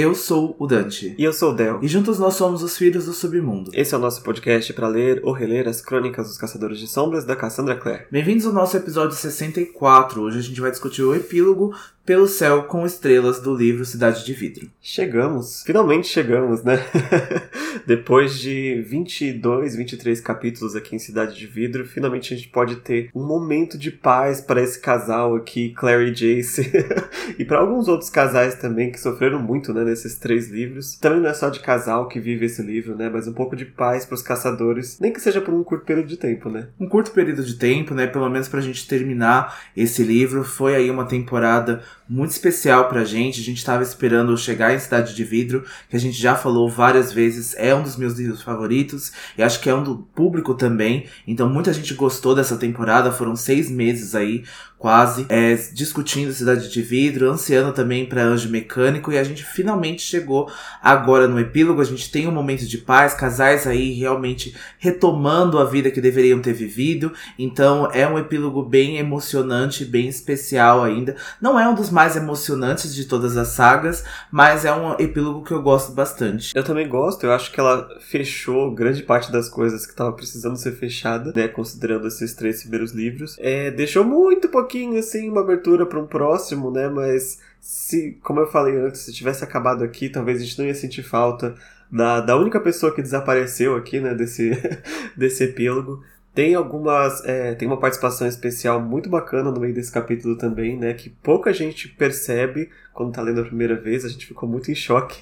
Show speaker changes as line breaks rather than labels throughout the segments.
Eu sou o Dante.
E eu sou o Del.
E juntos nós somos os Filhos do Submundo.
Esse é o nosso podcast para ler ou reler as crônicas dos Caçadores de Sombras da Cassandra Clare.
Bem-vindos ao nosso episódio 64. Hoje a gente vai discutir o epílogo pelo céu com estrelas do livro Cidade de Vidro.
Chegamos, finalmente chegamos, né? Depois de 22, 23 capítulos aqui em Cidade de Vidro, finalmente a gente pode ter um momento de paz para esse casal aqui, Clary e Jace, e para alguns outros casais também que sofreram muito, né, nesses três livros. Também não é só de casal que vive esse livro, né, mas um pouco de paz para os caçadores, nem que seja por um curto período de tempo, né?
Um curto período de tempo, né, pelo menos pra gente terminar esse livro. Foi aí uma temporada muito especial pra gente. A gente tava esperando chegar em Cidade de Vidro, que a gente já falou várias vezes, é um dos meus livros favoritos, e acho que é um do público também. Então muita gente gostou dessa temporada, foram seis meses aí quase, é, discutindo Cidade de Vidro, ansiando também para Anjo Mecânico, e a gente finalmente chegou agora no epílogo. A gente tem um momento de paz, casais aí realmente retomando a vida que deveriam ter vivido. Então é um epílogo bem emocionante, bem especial ainda. Não é um dos mais emocionantes de todas as sagas, mas é um epílogo que eu gosto bastante.
Eu também gosto, eu acho que ela fechou grande parte das coisas que estava precisando ser fechada, né, considerando esses três primeiros livros. É, deixou muito pouquinho, assim, uma abertura para um próximo, né? Mas se, como eu falei antes, se tivesse acabado aqui, talvez a gente não ia sentir falta da, da única pessoa que desapareceu aqui, né? Desse, desse epílogo. Tem algumas. É, tem uma participação especial muito bacana no meio desse capítulo também, né? Que pouca gente percebe quando tá lendo a primeira vez, a gente ficou muito em choque.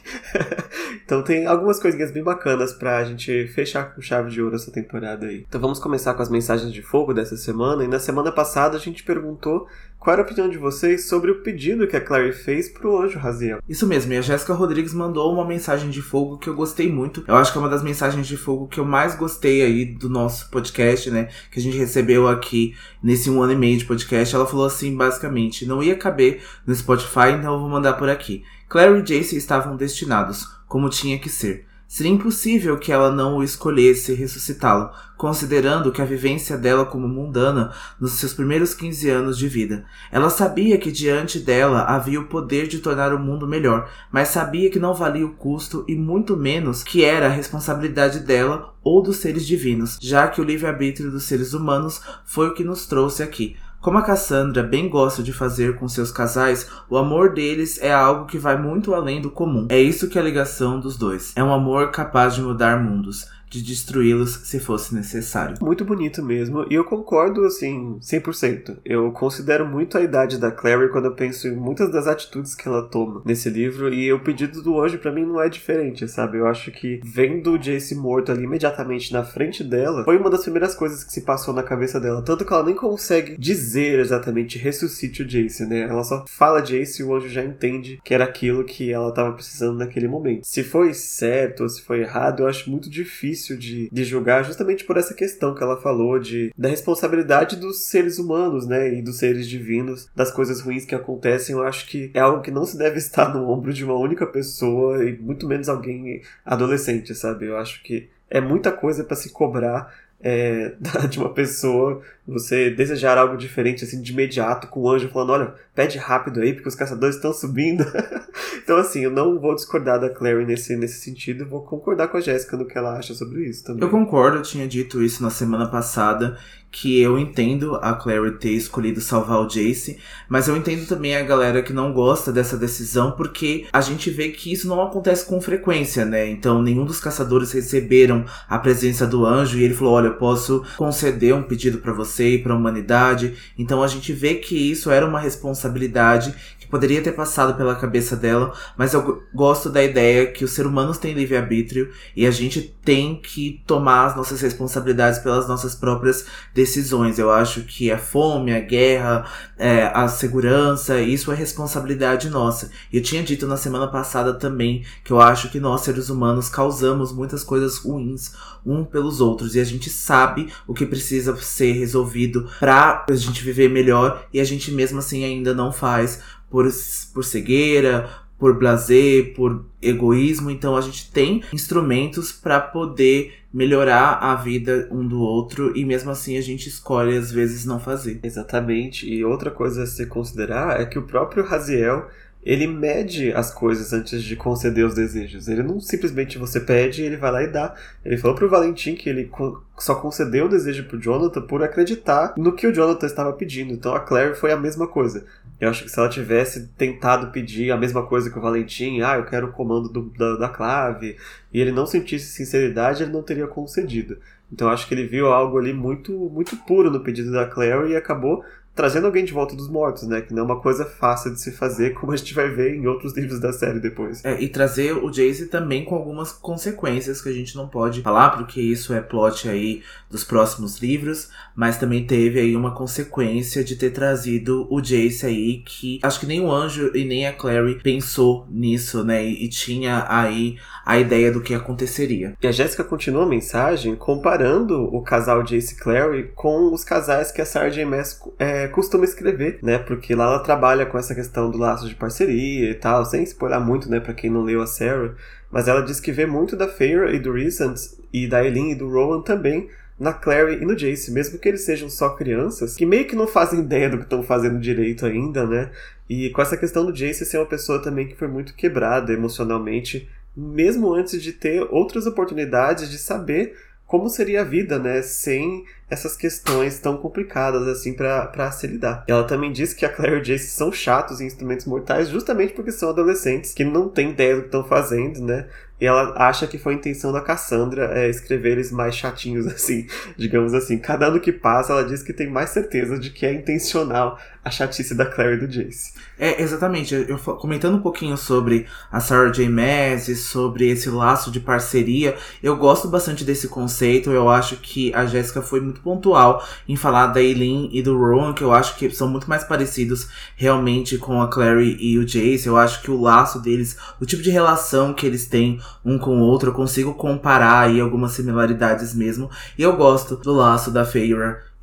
então tem algumas coisinhas bem bacanas pra gente fechar com chave de ouro essa temporada aí. Então vamos começar com as mensagens de fogo dessa semana. E na semana passada a gente perguntou qual era a opinião de vocês sobre o pedido que a Clary fez pro anjo Raziel.
Isso mesmo, e a Jéssica Rodrigues mandou uma mensagem de fogo que eu gostei muito. Eu acho que é uma das mensagens de fogo que eu mais gostei aí do nosso podcast, né? Que a gente recebeu aqui nesse um ano e meio de podcast. Ela falou assim, basicamente, não ia caber no Spotify, então eu vou mandar por aqui. Clary e Jace estavam destinados, como tinha que ser. Seria impossível que ela não o escolhesse ressuscitá-lo, considerando que a vivência dela como mundana nos seus primeiros 15 anos de vida. Ela sabia que diante dela havia o poder de tornar o mundo melhor, mas sabia que não valia o custo e muito menos que era a responsabilidade dela ou dos seres divinos, já que o livre-arbítrio dos seres humanos foi o que nos trouxe aqui. Como a Cassandra bem gosta de fazer com seus casais, o amor deles é algo que vai muito além do comum. É isso que é a ligação dos dois. É um amor capaz de mudar mundos de destruí-los se fosse necessário.
Muito bonito mesmo, e eu concordo assim 100%. Eu considero muito a idade da Clary quando eu penso em muitas das atitudes que ela toma nesse livro, e o pedido do anjo para mim não é diferente, sabe? Eu acho que vendo o Jace morto ali imediatamente na frente dela, foi uma das primeiras coisas que se passou na cabeça dela, tanto que ela nem consegue dizer exatamente ressuscite o Jace, né? Ela só fala Jace e o anjo já entende que era aquilo que ela estava precisando naquele momento. Se foi certo ou se foi errado, eu acho muito difícil difícil de, de julgar justamente por essa questão que ela falou de da responsabilidade dos seres humanos, né, e dos seres divinos, das coisas ruins que acontecem. Eu acho que é algo que não se deve estar no ombro de uma única pessoa e muito menos alguém adolescente, sabe? Eu acho que é muita coisa para se cobrar é, de uma pessoa, você desejar algo diferente assim de imediato, com o anjo falando: olha, pede rápido aí, porque os caçadores estão subindo. então, assim, eu não vou discordar da Clary nesse, nesse sentido, vou concordar com a Jéssica no que ela acha sobre isso também.
Eu concordo, eu tinha dito isso na semana passada, que eu entendo a Clary ter escolhido salvar o Jace, mas eu entendo também a galera que não gosta dessa decisão, porque a gente vê que isso não acontece com frequência, né? Então, nenhum dos caçadores receberam a presença do anjo e ele falou: Olha, eu posso conceder um pedido para você e para a humanidade. Então, a gente vê que isso era uma responsabilidade que poderia ter passado pela cabeça dela, mas eu gosto da ideia que os seres humanos têm livre-arbítrio e a gente tem que tomar as nossas responsabilidades pelas nossas próprias decisões. Eu acho que a fome, a guerra, é, a segurança, isso é responsabilidade nossa. Eu tinha dito na semana passada também que eu acho que nós, seres humanos, causamos muitas coisas ruins um pelos outros e a gente sabe o que precisa ser resolvido para a gente viver melhor e a gente mesmo assim ainda não faz por, por cegueira, por blazer, por egoísmo. Então a gente tem instrumentos para poder melhorar a vida um do outro e mesmo assim a gente escolhe às vezes não fazer.
Exatamente. E outra coisa a se considerar é que o próprio Raziel ele mede as coisas antes de conceder os desejos. Ele não simplesmente você pede e ele vai lá e dá. Ele falou pro Valentim que ele só concedeu o desejo pro Jonathan por acreditar no que o Jonathan estava pedindo. Então a Claire foi a mesma coisa. Eu acho que se ela tivesse tentado pedir a mesma coisa que o Valentim, ah, eu quero o comando do, da, da clave, e ele não sentisse sinceridade, ele não teria concedido. Então acho que ele viu algo ali muito muito puro no pedido da Claire e acabou trazendo alguém de volta dos mortos, né? Que não é uma coisa fácil de se fazer, como a gente vai ver em outros livros da série depois.
É, e trazer o Jace também com algumas consequências que a gente não pode falar, porque isso é plot aí dos próximos livros, mas também teve aí uma consequência de ter trazido o Jace aí, que acho que nem o Anjo e nem a Clary pensou nisso, né? E, tinha aí a ideia do que aconteceria.
E a Jéssica continua a mensagem comparando o casal Jace e Clary com os casais que a Sarah J. Maas é, costuma escrever, né? Porque lá ela trabalha com essa questão do laço de parceria e tal, sem spoiler muito, né, para quem não leu a Sarah, mas ela diz que vê muito da Feyre e do Recent e da Eileen e do Rowan também na Clary e no Jace, mesmo que eles sejam só crianças, que meio que não fazem ideia do que estão fazendo direito ainda, né? E com essa questão do Jace ser uma pessoa também que foi muito quebrada emocionalmente, mesmo antes de ter outras oportunidades de saber como seria a vida, né, sem essas questões tão complicadas assim para se lidar. Ela também diz que a Claire e o Jace são chatos em instrumentos mortais justamente porque são adolescentes que não têm ideia do que estão fazendo, né? E ela acha que foi a intenção da Cassandra é, escrever eles mais chatinhos, assim, digamos assim. Cada ano que passa, ela diz que tem mais certeza de que é intencional a chatice da Claire e do Jace.
É, exatamente. Eu comentando um pouquinho sobre a Sarah J. Maas e sobre esse laço de parceria, eu gosto bastante desse conceito. Eu acho que a Jéssica foi muito pontual em falar da Eileen e do Rowan, que eu acho que são muito mais parecidos realmente com a Clary e o Jace. Eu acho que o laço deles, o tipo de relação que eles têm um com o outro, eu consigo comparar aí algumas similaridades mesmo. E eu gosto do laço da Feyre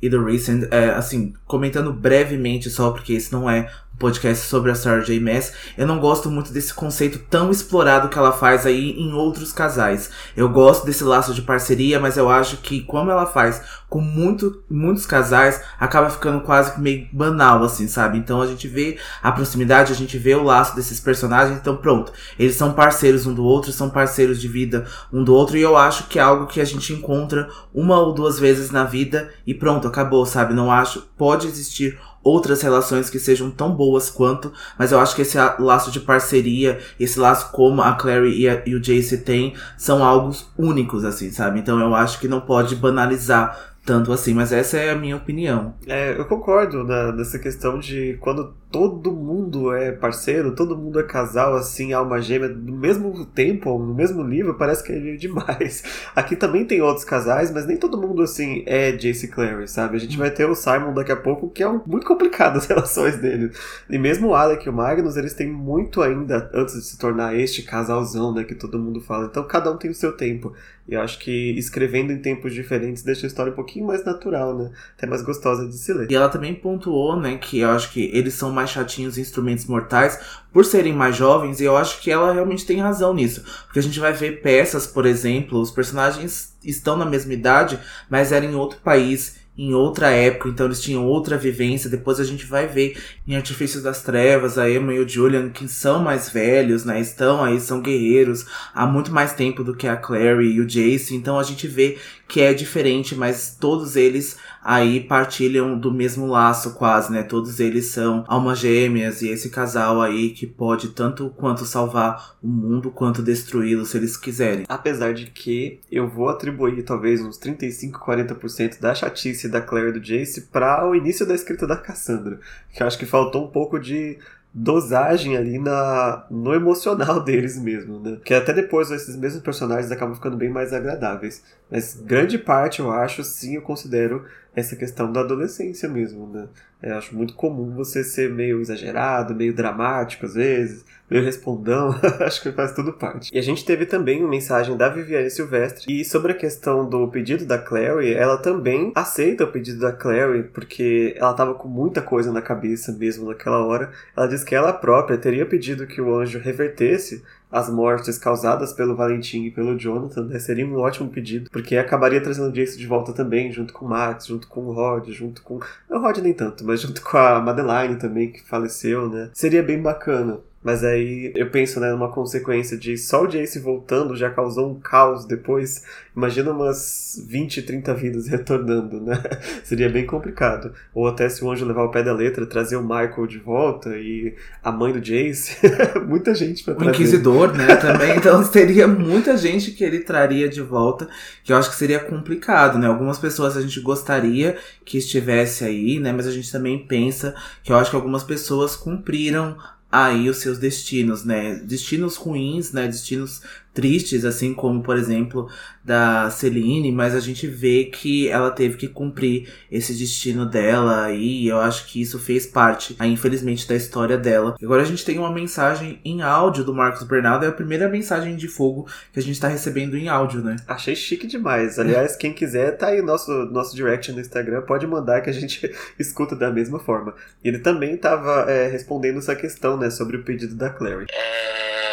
e do Recent, é, assim, comentando brevemente só, porque esse não é podcast sobre a Sarah J. Maas, eu não gosto muito desse conceito tão explorado que ela faz aí em outros casais. Eu gosto desse laço de parceria, mas eu acho que como ela faz com muito, muitos casais, acaba ficando quase meio banal, assim, sabe? Então a gente vê a proximidade, a gente vê o laço desses personagens, então pronto. Eles são parceiros um do outro, são parceiros de vida um do outro, e eu acho que é algo que a gente encontra uma ou duas vezes na vida e pronto, acabou, sabe? Não acho, pode existir outras relações que sejam tão boas quanto, mas eu acho que esse laço de parceria, esse laço como a Clary e, a, e o Jace têm, são algo únicos, assim, sabe? Então eu acho que não pode banalizar tanto assim, mas essa é a minha opinião.
É, eu concordo na, nessa questão de quando todo mundo é parceiro, todo mundo é casal, assim, alma gêmea, no mesmo tempo, no mesmo livro, parece que é demais. Aqui também tem outros casais, mas nem todo mundo, assim, é Jace Clary, sabe? A gente vai ter o Simon daqui a pouco, que é um, muito complicado as relações dele. E mesmo o Alec e o Magnus, eles têm muito ainda antes de se tornar este casalzão, né, que todo mundo fala. Então cada um tem o seu tempo. E eu acho que escrevendo em tempos diferentes deixa a história um pouquinho mais natural, né? Até mais gostosa de se ler.
E ela também pontuou, né, que eu acho que eles são mais chatinhos instrumentos mortais por serem mais jovens, e eu acho que ela realmente tem razão nisso. Porque a gente vai ver peças, por exemplo, os personagens estão na mesma idade, mas eram em outro país em outra época, então eles tinham outra vivência. Depois a gente vai ver em Artifícios das Trevas a Emma e o Julian, que são mais velhos, né? Estão aí, são guerreiros há muito mais tempo do que a Clary e o Jace. Então a gente vê que é diferente, mas todos eles aí partilham do mesmo laço quase, né? Todos eles são almas gêmeas e esse casal aí que pode tanto quanto salvar o mundo quanto destruí-lo se eles quiserem.
Apesar de que eu vou atribuir talvez uns 35, 40% da chatice da Claire e do Jace para o início da escrita da Cassandra, que eu acho que faltou um pouco de dosagem ali na, no emocional deles mesmo, né? Que até depois esses mesmos personagens acabam ficando bem mais agradáveis. Mas grande parte, eu acho, sim, eu considero essa questão da adolescência mesmo, né? Eu acho muito comum você ser meio exagerado, meio dramático às vezes, meio respondão, acho que faz tudo parte. E a gente teve também uma mensagem da Viviane Silvestre, e sobre a questão do pedido da Clary, ela também aceita o pedido da Clary, porque ela tava com muita coisa na cabeça mesmo naquela hora. Ela diz que ela própria teria pedido que o anjo revertesse as mortes causadas pelo Valentim e pelo Jonathan, né? Seria um ótimo pedido, porque acabaria trazendo o Jace de volta também, junto com o Max, junto com o Rod, junto com. Não, o Rod nem tanto, mas junto com a Madeline também, que faleceu, né? Seria bem bacana. Mas aí eu penso, né, numa consequência de só o Jace voltando já causou um caos depois. Imagina umas 20, 30 vidas retornando, né? Seria bem complicado. Ou até se o anjo levar o pé da letra, trazer o Michael de volta e a mãe do Jace. muita gente pra
O
trazer.
Inquisidor, né, também. Então teria muita gente que ele traria de volta, que eu acho que seria complicado, né? Algumas pessoas a gente gostaria que estivesse aí, né? Mas a gente também pensa que eu acho que algumas pessoas cumpriram aí os seus destinos, né? Destinos ruins, né? Destinos tristes, assim como, por exemplo, da Celine, mas a gente vê que ela teve que cumprir esse destino dela e eu acho que isso fez parte, aí, infelizmente, da história dela. Agora a gente tem uma mensagem em áudio do Marcos Bernardo, é a primeira mensagem de fogo que a gente tá recebendo em áudio, né?
Achei chique demais. Aliás, quem quiser, tá aí nosso nosso direct no Instagram, pode mandar que a gente escuta da mesma forma. E ele também tava é, respondendo essa questão, né, sobre o pedido da Clary.
É,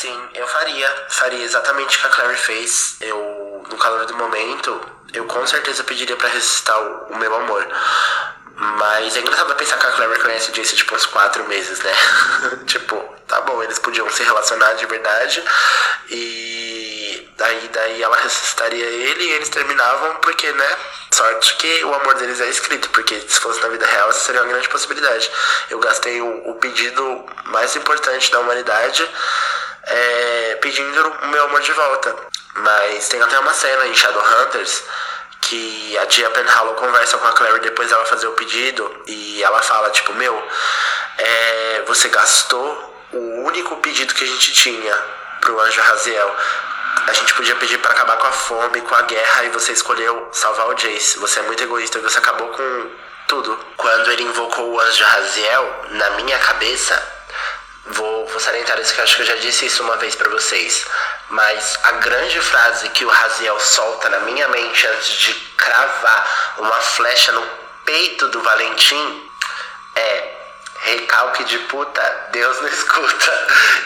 sim, eu faria. Faria exatamente o que a Clary fez. Eu, no calor do momento, eu com certeza pediria pra ressuscitar o, o meu amor. Mas é engraçado pensar que a Clary conhece o Jace tipo uns quatro meses, né? tipo, tá bom, eles podiam se relacionar de verdade. E daí, daí ela ressuscitaria ele e eles terminavam porque, né? Sorte que o amor deles é escrito, porque se fosse na vida real, isso seria uma grande possibilidade. Eu gastei o, o pedido mais importante da humanidade é, pedindo o meu amor de volta. Mas tem até uma cena em Shadowhunters que a tia Penhallow conversa com a Clary depois dela fazer o pedido e ela fala, tipo, meu, é, você gastou o único pedido que a gente tinha pro anjo Raziel. A gente podia pedir para acabar com a fome, com a guerra, e você escolheu salvar o Jace. Você é muito egoísta e você acabou com tudo. Quando ele invocou o anjo Raziel, na minha cabeça, Vou, vou salientar isso que eu acho que eu já disse isso uma vez pra vocês. Mas a grande frase que o Raziel solta na minha mente antes de cravar uma flecha no peito do Valentim é recalque de puta, Deus não escuta.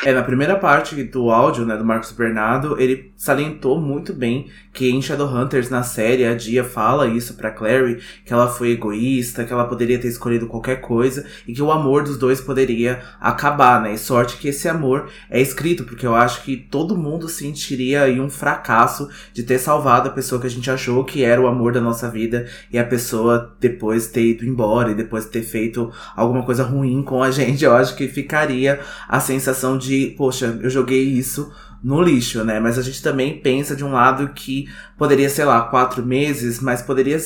É, na primeira parte do áudio, né, do Marcos Bernardo, ele salientou muito bem que em Shadowhunters, na série, a Dia fala isso pra Clary, que ela foi egoísta, que ela poderia ter escolhido qualquer coisa, e que o amor dos dois poderia acabar, né, e sorte que esse amor é escrito, porque eu acho que todo mundo sentiria aí um fracasso de ter salvado a pessoa que a gente achou que era o amor da nossa vida, e a pessoa depois ter ido embora, e depois ter feito alguma coisa ruim com a gente, eu acho que ficaria a sensação de, poxa, eu joguei isso no lixo, né? Mas a gente também pensa de um lado que poderia, sei lá, quatro meses, mas poderia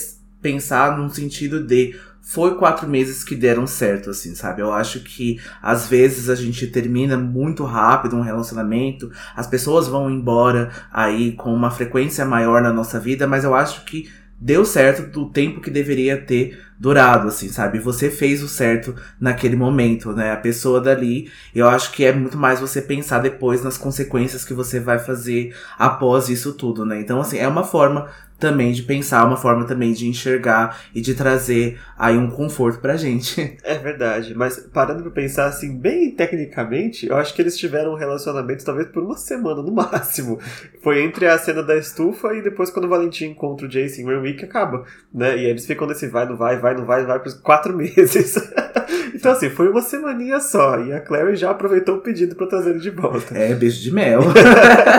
pensar num sentido de foi quatro meses que deram certo, assim, sabe? Eu acho que às vezes a gente termina muito rápido um relacionamento, as pessoas vão embora aí com uma frequência maior na nossa vida, mas eu acho que deu certo do tempo que deveria ter durado, assim, sabe? Você fez o certo naquele momento, né? A pessoa dali, eu acho que é muito mais você pensar depois nas consequências que você vai fazer após isso tudo, né? Então, assim, é uma forma também de pensar, uma forma também de enxergar e de trazer aí um conforto pra gente.
É verdade, mas parando pra pensar assim, bem tecnicamente, eu acho que eles tiveram um relacionamento talvez por uma semana no máximo. Foi entre a cena da estufa e depois quando o Valentim encontra o Jason Renwick acaba, né? E eles ficam nesse vai, não vai, vai, não vai, vai por quatro meses. Então assim, foi uma semaninha só e a Clary já aproveitou o pedido pra trazer ele de volta.
É, beijo de mel.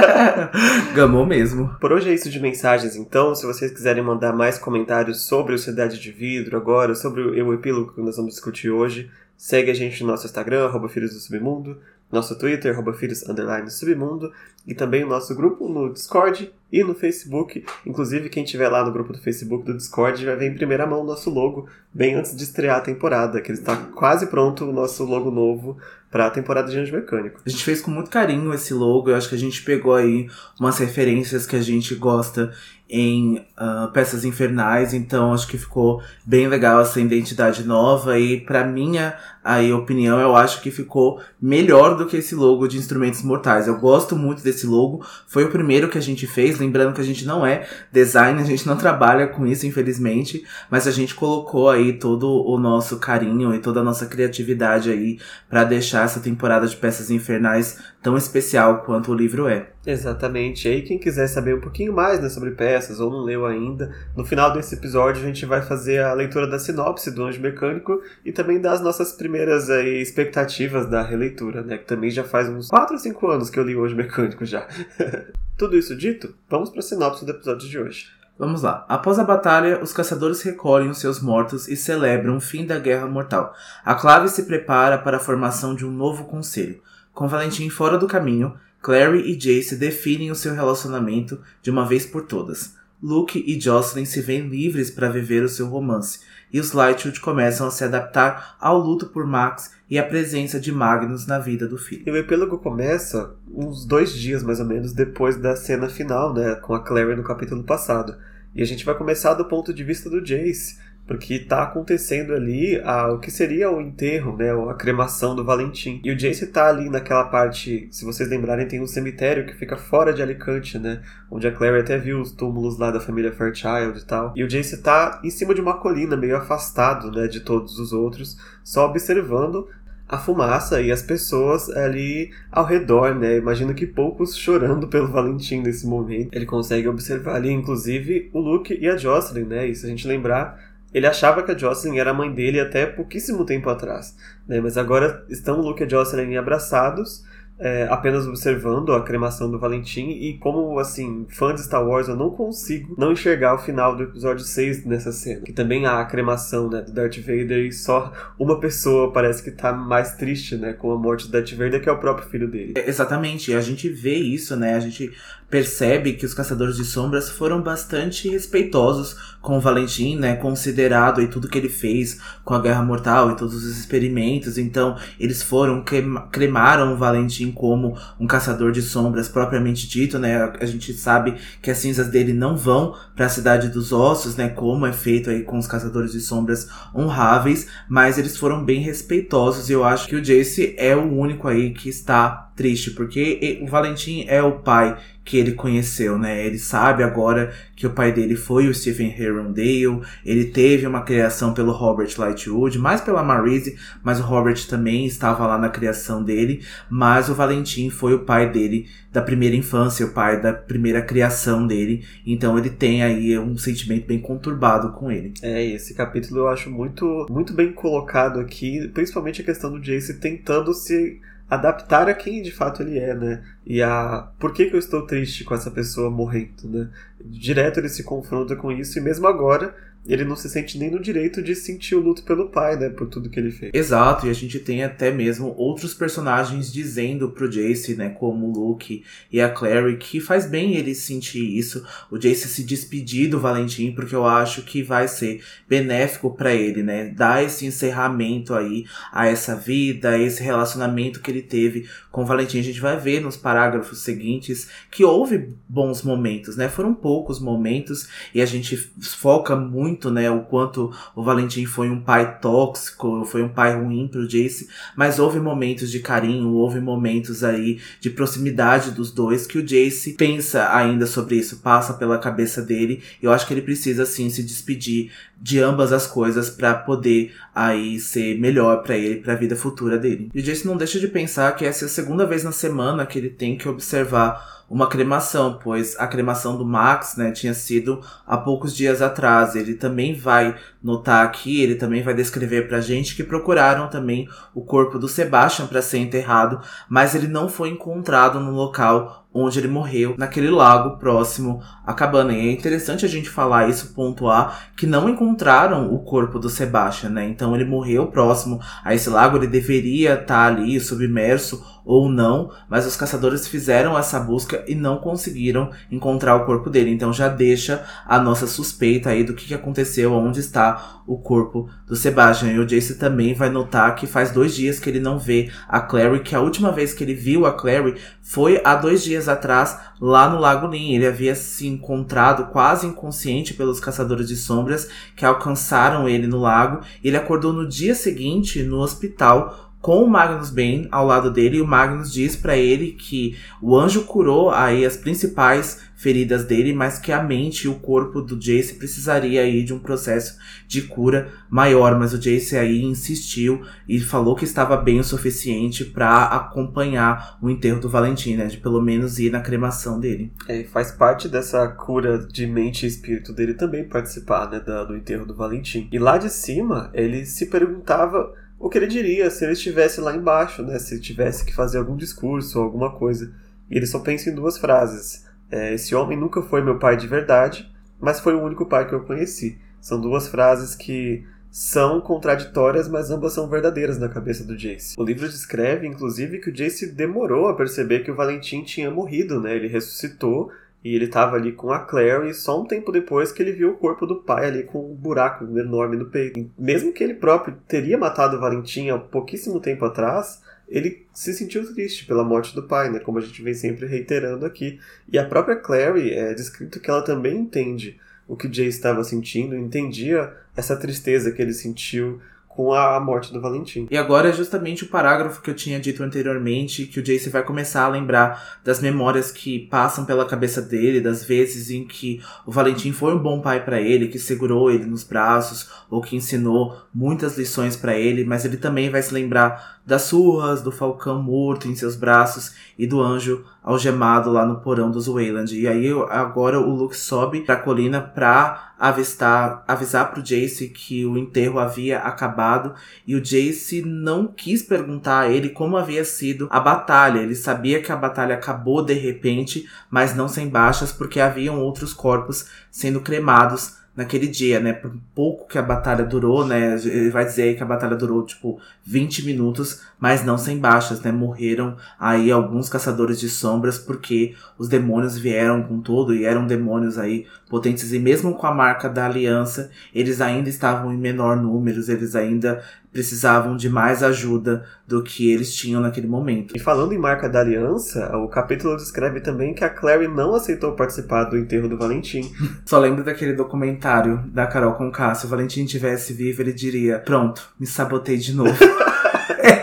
Gamou mesmo.
Por hoje é isso de mensagens, então. Se vocês quiserem mandar mais comentários sobre o Cidade de Vidro agora, sobre o epílogo que nós vamos discutir hoje, segue a gente no nosso Instagram, arroba Filhos do Submundo, nosso Twitter, arroba Filhos Underline Submundo, e também o nosso grupo no Discord e no Facebook. Inclusive, quem estiver lá no grupo do Facebook do Discord vai ver em primeira mão o nosso logo, bem antes de estrear a temporada, que ele está quase pronto, o nosso logo novo para a temporada de Anjo Mecânico.
A gente fez com muito carinho esse logo, eu acho que a gente pegou aí umas referências que a gente gosta em uh, peças infernais, então acho que ficou bem legal essa identidade nova e para minha aí opinião eu acho que ficou melhor do que esse logo de instrumentos mortais. Eu gosto muito desse logo, foi o primeiro que a gente fez, lembrando que a gente não é design, a gente não trabalha com isso infelizmente, mas a gente colocou aí todo o nosso carinho e toda a nossa criatividade aí para deixar essa temporada de peças infernais tão especial quanto o livro é.
Exatamente. E aí, quem quiser saber um pouquinho mais né, sobre peças ou não leu ainda, no final desse episódio a gente vai fazer a leitura da sinopse do Anjo Mecânico e também das nossas primeiras aí, expectativas da releitura, né? Que também já faz uns 4 ou 5 anos que eu li Anjo Mecânico já. Tudo isso dito, vamos para a sinopse do episódio de hoje.
Vamos lá. Após a batalha, os caçadores recolhem os seus mortos e celebram o fim da Guerra Mortal. A Clave se prepara para a formação de um novo conselho. Com Valentim fora do caminho, Clary e Jace definem o seu relacionamento de uma vez por todas. Luke e Jocelyn se veem livres para viver o seu romance, e os Lightwood começam a se adaptar ao luto por Max e a presença de Magnus na vida do filho.
E o epílogo começa uns dois dias mais ou menos depois da cena final, né, com a Clary no capítulo passado. E a gente vai começar do ponto de vista do Jace, porque está acontecendo ali a, o que seria o enterro, né, a cremação do Valentim. E o Jace está ali naquela parte, se vocês lembrarem, tem um cemitério que fica fora de Alicante, né, onde a Claire até viu os túmulos lá da família Fairchild e tal. E o Jace está em cima de uma colina, meio afastado, né, de todos os outros, só observando a fumaça e as pessoas ali ao redor, né? Imagino que poucos chorando pelo Valentim nesse momento. Ele consegue observar ali, inclusive, o Luke e a Jocelyn, né? E se a gente lembrar, ele achava que a Jocelyn era a mãe dele até pouquíssimo tempo atrás, né? Mas agora estão Luke e a Jocelyn abraçados é, apenas observando a cremação do Valentim e como, assim, fã de Star Wars, eu não consigo não enxergar o final do episódio 6 nessa cena. Que também há a cremação, né, do Darth Vader e só uma pessoa parece que tá mais triste, né, com a morte do Darth Vader, que é o próprio filho dele.
É, exatamente, a gente vê isso, né, a gente percebe que os Caçadores de Sombras foram bastante respeitosos com o Valentim, né, considerado e tudo que ele fez com a Guerra Mortal e todos os experimentos, então eles foram, cremaram o Valentim como um caçador de sombras propriamente dito, né? A gente sabe que as cinzas dele não vão para a cidade dos ossos, né? Como é feito aí com os caçadores de sombras honráveis, mas eles foram bem respeitosos e eu acho que o Jace é o único aí que está triste, porque o Valentim é o pai que ele conheceu, né? Ele sabe agora que o pai dele foi o Stephen Herondale, ele teve uma criação pelo Robert Lightwood, mais pela Marise, mas o Robert também estava lá na criação dele, mas o Valentim foi o pai dele da primeira infância, o pai da primeira criação dele, então ele tem aí um sentimento bem conturbado com ele.
É, esse capítulo eu acho muito, muito bem colocado aqui, principalmente a questão do Jace tentando se adaptar a quem de fato ele é, né? E a por que, que eu estou triste com essa pessoa morrendo, né? Direto ele se confronta com isso e mesmo agora ele não se sente nem no direito de sentir o luto pelo pai, né, por tudo que ele fez.
Exato, e a gente tem até mesmo outros personagens dizendo pro Jace, né, como o Luke e a Clary, que faz bem ele sentir isso, o Jace se despedir do Valentim, porque eu acho que vai ser benéfico para ele, né, dar esse encerramento aí a essa vida, esse relacionamento que ele teve com o Valentim. A gente vai ver nos parágrafos seguintes que houve bons momentos, né, foram poucos momentos e a gente foca muito muito, né, o quanto o Valentim foi um pai tóxico, foi um pai ruim pro Jace, mas houve momentos de carinho, houve momentos aí de proximidade dos dois que o Jace pensa ainda sobre isso, passa pela cabeça dele. Eu acho que ele precisa sim se despedir de ambas as coisas para poder aí ser melhor para ele, para a vida futura dele. E o Jace não deixa de pensar que essa é a segunda vez na semana que ele tem que observar uma cremação, pois a cremação do Max, né, tinha sido há poucos dias atrás. Ele também vai notar aqui, ele também vai descrever pra gente que procuraram também o corpo do Sebastian para ser enterrado, mas ele não foi encontrado no local onde ele morreu, naquele lago próximo à cabana. E é interessante a gente falar isso, pontuar, que não encontraram o corpo do Sebastian, né? Então ele morreu próximo a esse lago, ele deveria estar tá ali submerso ou não, mas os caçadores fizeram essa busca e não conseguiram encontrar o corpo dele. Então já deixa a nossa suspeita aí do que aconteceu, onde está o corpo do Sebastian. E o Jace também vai notar que faz dois dias que ele não vê a Clary, que a última vez que ele viu a Clary foi há dois dias atrás, lá no Lago Lin. Ele havia se encontrado quase inconsciente pelos caçadores de sombras que alcançaram ele no lago. Ele acordou no dia seguinte no hospital com o Magnus Bane ao lado dele e o Magnus diz para ele que o anjo curou aí as principais feridas dele, mas que a mente e o corpo do Jace precisaria aí de um processo de cura maior, mas o Jace aí insistiu e falou que estava bem o suficiente para acompanhar o enterro do Valentim, né, de pelo menos ir na cremação dele.
É, faz parte dessa cura de mente e espírito dele também participar, né, do enterro do Valentim. E lá de cima, ele se perguntava o que ele diria se ele estivesse lá embaixo, né? Se tivesse que fazer algum discurso ou alguma coisa. E ele só pensa em duas frases. É, Esse homem nunca foi meu pai de verdade, mas foi o único pai que eu conheci. São duas frases que são contraditórias, mas ambas são verdadeiras na cabeça do Jace. O livro descreve, inclusive, que o Jace demorou a perceber que o Valentim tinha morrido, né? Ele ressuscitou e ele estava ali com a Claire, e só um tempo depois que ele viu o corpo do pai ali com um buraco enorme no peito. Mesmo que ele próprio teria matado o Valentim há pouquíssimo tempo atrás, ele se sentiu triste pela morte do pai, né? Como a gente vem sempre reiterando aqui. E a própria Clary é descrito que ela também entende o que Jay estava sentindo, entendia essa tristeza que ele sentiu com a morte do Valentim.
E agora é justamente o parágrafo que eu tinha dito anteriormente, que o Jace vai começar a lembrar das memórias que passam pela cabeça dele, das vezes em que o Valentim foi um bom pai para ele, que segurou ele nos braços, ou que ensinou muitas lições para ele, mas ele também vai se lembrar das surras, do falcão morto em seus braços e do anjo algemado lá no porão dos Wayland. E aí agora o Luke sobe pra colina pra avistar, avisar pro Jace que o enterro havia acabado e o Jace não quis perguntar a ele como havia sido a batalha. Ele sabia que a batalha acabou de repente, mas não sem baixas porque haviam outros corpos sendo cremados naquele dia, né? Por pouco que a batalha durou, né? Ele vai dizer que a batalha durou, tipo, 20 minutos, mas não sem baixas, né? Morreram aí alguns caçadores de sombras porque os demônios vieram com tudo e eram demônios aí potentes. E mesmo com a marca da aliança, eles ainda estavam em menor números, eles ainda precisavam de mais ajuda do que eles tinham naquele momento.
E falando em marca da aliança, o capítulo descreve também que a Clary não aceitou participar do enterro do Valentim.
Só lembro daquele documentário da Carol com Se o Valentim tivesse vivo, ele diria: Pronto, me sabotei de novo.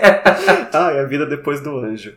ah, é a vida depois do anjo.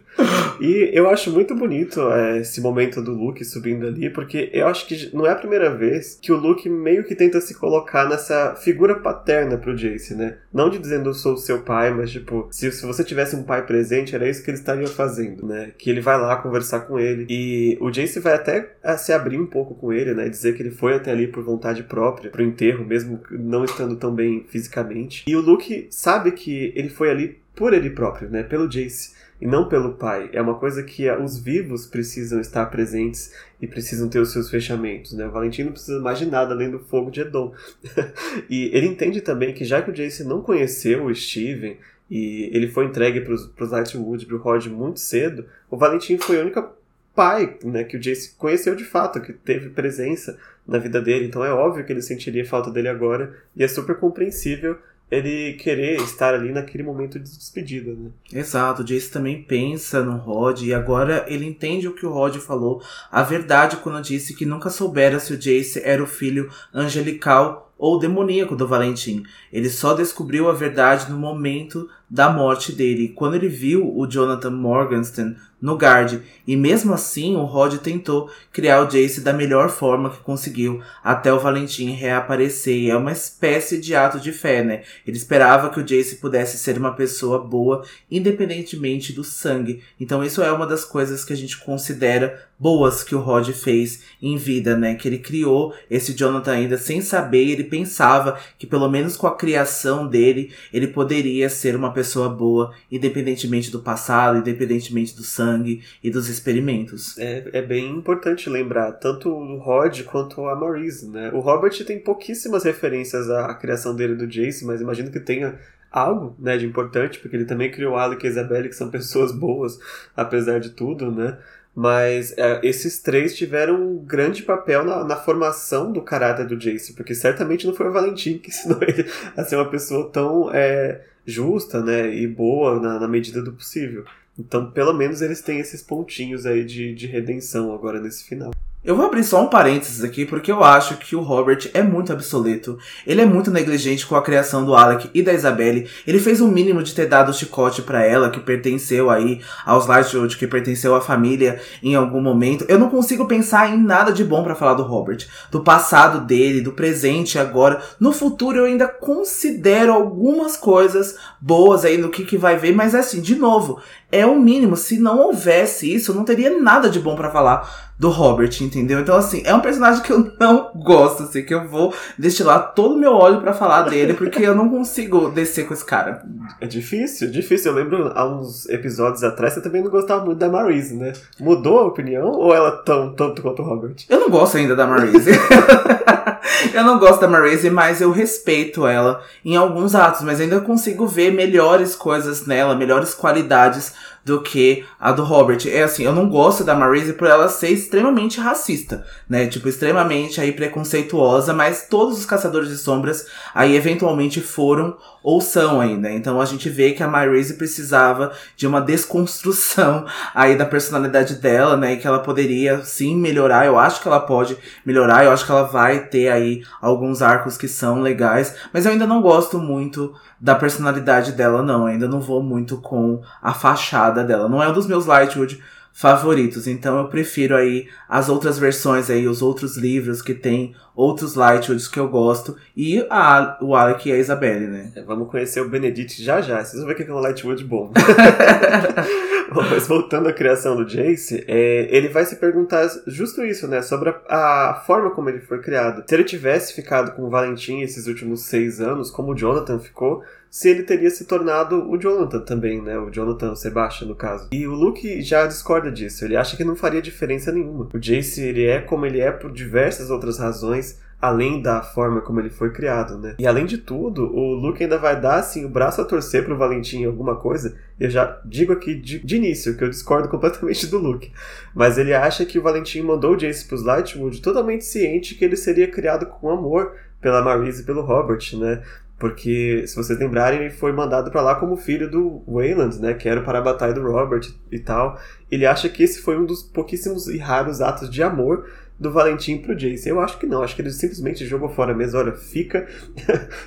E eu acho muito bonito é, esse momento do Luke subindo ali, porque eu acho que não é a primeira vez que o Luke meio que tenta se colocar nessa figura paterna pro Jace, né? Não de dizendo eu sou seu pai, mas tipo, se, se você tivesse um pai presente, era isso que ele estaria fazendo, né? Que ele vai lá conversar com ele. E o Jace vai até se abrir um pouco com ele, né? Dizer que ele foi até ali por vontade própria, pro enterro, mesmo não estando tão bem fisicamente. E o Luke sabe que ele foi ali por ele próprio, né? Pelo Jace e não pelo pai. É uma coisa que os vivos precisam estar presentes e precisam ter os seus fechamentos, né? O Valentim não precisa mais de nada além do fogo de Edom. e ele entende também que já que o Jace não conheceu o Steven e ele foi entregue para os Lightwood, para o Rod muito cedo, o Valentim foi o único pai né, que o Jace conheceu de fato, que teve presença na vida dele. Então é óbvio que ele sentiria falta dele agora e é super compreensível ele querer estar ali naquele momento de despedida, né?
Exato, o Jace também pensa no Rod e agora ele entende o que o Rod falou, a verdade quando disse que nunca soubera se o Jace era o filho angelical ou demoníaco do Valentim. Ele só descobriu a verdade no momento da morte dele, quando ele viu o Jonathan Morgenstern no guard. E mesmo assim, o Rod tentou criar o Jace da melhor forma que conseguiu, até o Valentim reaparecer. É uma espécie de ato de fé, né? Ele esperava que o Jace pudesse ser uma pessoa boa, independentemente do sangue. Então isso é uma das coisas que a gente considera boas que o Rod fez em vida, né? Que ele criou esse Jonathan ainda sem saber, ele pensava que pelo menos com a criação dele, ele poderia ser uma pessoa boa, independentemente do passado, independentemente do sangue e dos experimentos.
É, é bem importante lembrar, tanto o Rod quanto a Maurice, né? O Robert tem pouquíssimas referências à, à criação dele do Jace, mas imagino que tenha algo né, de importante, porque ele também criou Alec e Isabelle, que são pessoas boas, apesar de tudo, né? Mas é, esses três tiveram um grande papel na, na, formação do caráter do Jace, porque certamente não foi o Valentim que ensinou ele a ser uma pessoa tão é, justa né, e boa na, na medida do possível. Então, pelo menos eles têm esses pontinhos aí de, de redenção agora nesse final.
Eu vou abrir só um parênteses aqui, porque eu acho que o Robert é muito obsoleto. Ele é muito negligente com a criação do Alec e da Isabelle. Ele fez o mínimo de ter dado o chicote para ela, que pertenceu aí aos Lightwood, que pertenceu à família em algum momento. Eu não consigo pensar em nada de bom para falar do Robert. Do passado dele, do presente agora. No futuro eu ainda considero algumas coisas boas aí no que, que vai ver, mas assim, de novo, é o mínimo. Se não houvesse isso, eu não teria nada de bom para falar do Robert, entendeu? Então, assim, é um personagem que eu não gosto, assim, que eu vou destilar todo o meu óleo para falar dele, porque eu não consigo descer com esse cara.
É difícil, é difícil. Eu lembro há uns episódios atrás, você também não gostava muito da Marise, né? Mudou a opinião ou ela tão tanto quanto o Robert?
Eu não gosto ainda da Marise. eu não gosto da Marise, mas eu respeito ela em alguns atos, mas ainda consigo ver melhores coisas nela, melhores qualidades do que a do Robert. É assim, eu não gosto da Marise por ela ser extremamente racista, né? Tipo, extremamente aí preconceituosa, mas todos os caçadores de sombras aí eventualmente foram ou são ainda. Então a gente vê que a Marise precisava de uma desconstrução aí da personalidade dela, né? E que ela poderia sim melhorar. Eu acho que ela pode melhorar, eu acho que ela vai ter aí alguns arcos que são legais, mas eu ainda não gosto muito da personalidade dela, não. Eu ainda não vou muito com a fachada dela. Não é um dos meus Lightwood favoritos. Então eu prefiro aí as outras versões aí, os outros livros que tem outros Lightwoods que eu gosto e a, o Alec e a Isabelle, né?
É, vamos conhecer o Benedict já já. Vocês vão ver que é um Lightwood bom. bom. Mas voltando à criação do Jace, é, ele vai se perguntar justo isso, né? Sobre a, a, forma como ele foi criado. Se ele tivesse ficado com o Valentim esses últimos seis anos, como o Jonathan ficou, se ele teria se tornado o Jonathan também, né? O Jonathan Sebastian, no caso. E o Luke já discorda disso. Ele acha que não faria diferença nenhuma. O Jace, ele é como ele é por diversas outras razões além da forma como ele foi criado, né? E além de tudo, o Luke ainda vai dar assim o braço a torcer pro Valentim em alguma coisa. Eu já digo aqui de, de, início que eu discordo completamente do Luke, mas ele acha que o Valentim mandou o Jace pros Lightwood totalmente ciente que ele seria criado com amor pela Marise e pelo Robert, né? Porque, se vocês lembrarem, ele foi mandado para lá como filho do Wayland, né? Que era para a batalha do Robert e tal. Ele acha que esse foi um dos pouquíssimos e raros atos de amor do Valentim pro Jace. Eu acho que não, acho que ele simplesmente jogou fora mesmo. Olha, fica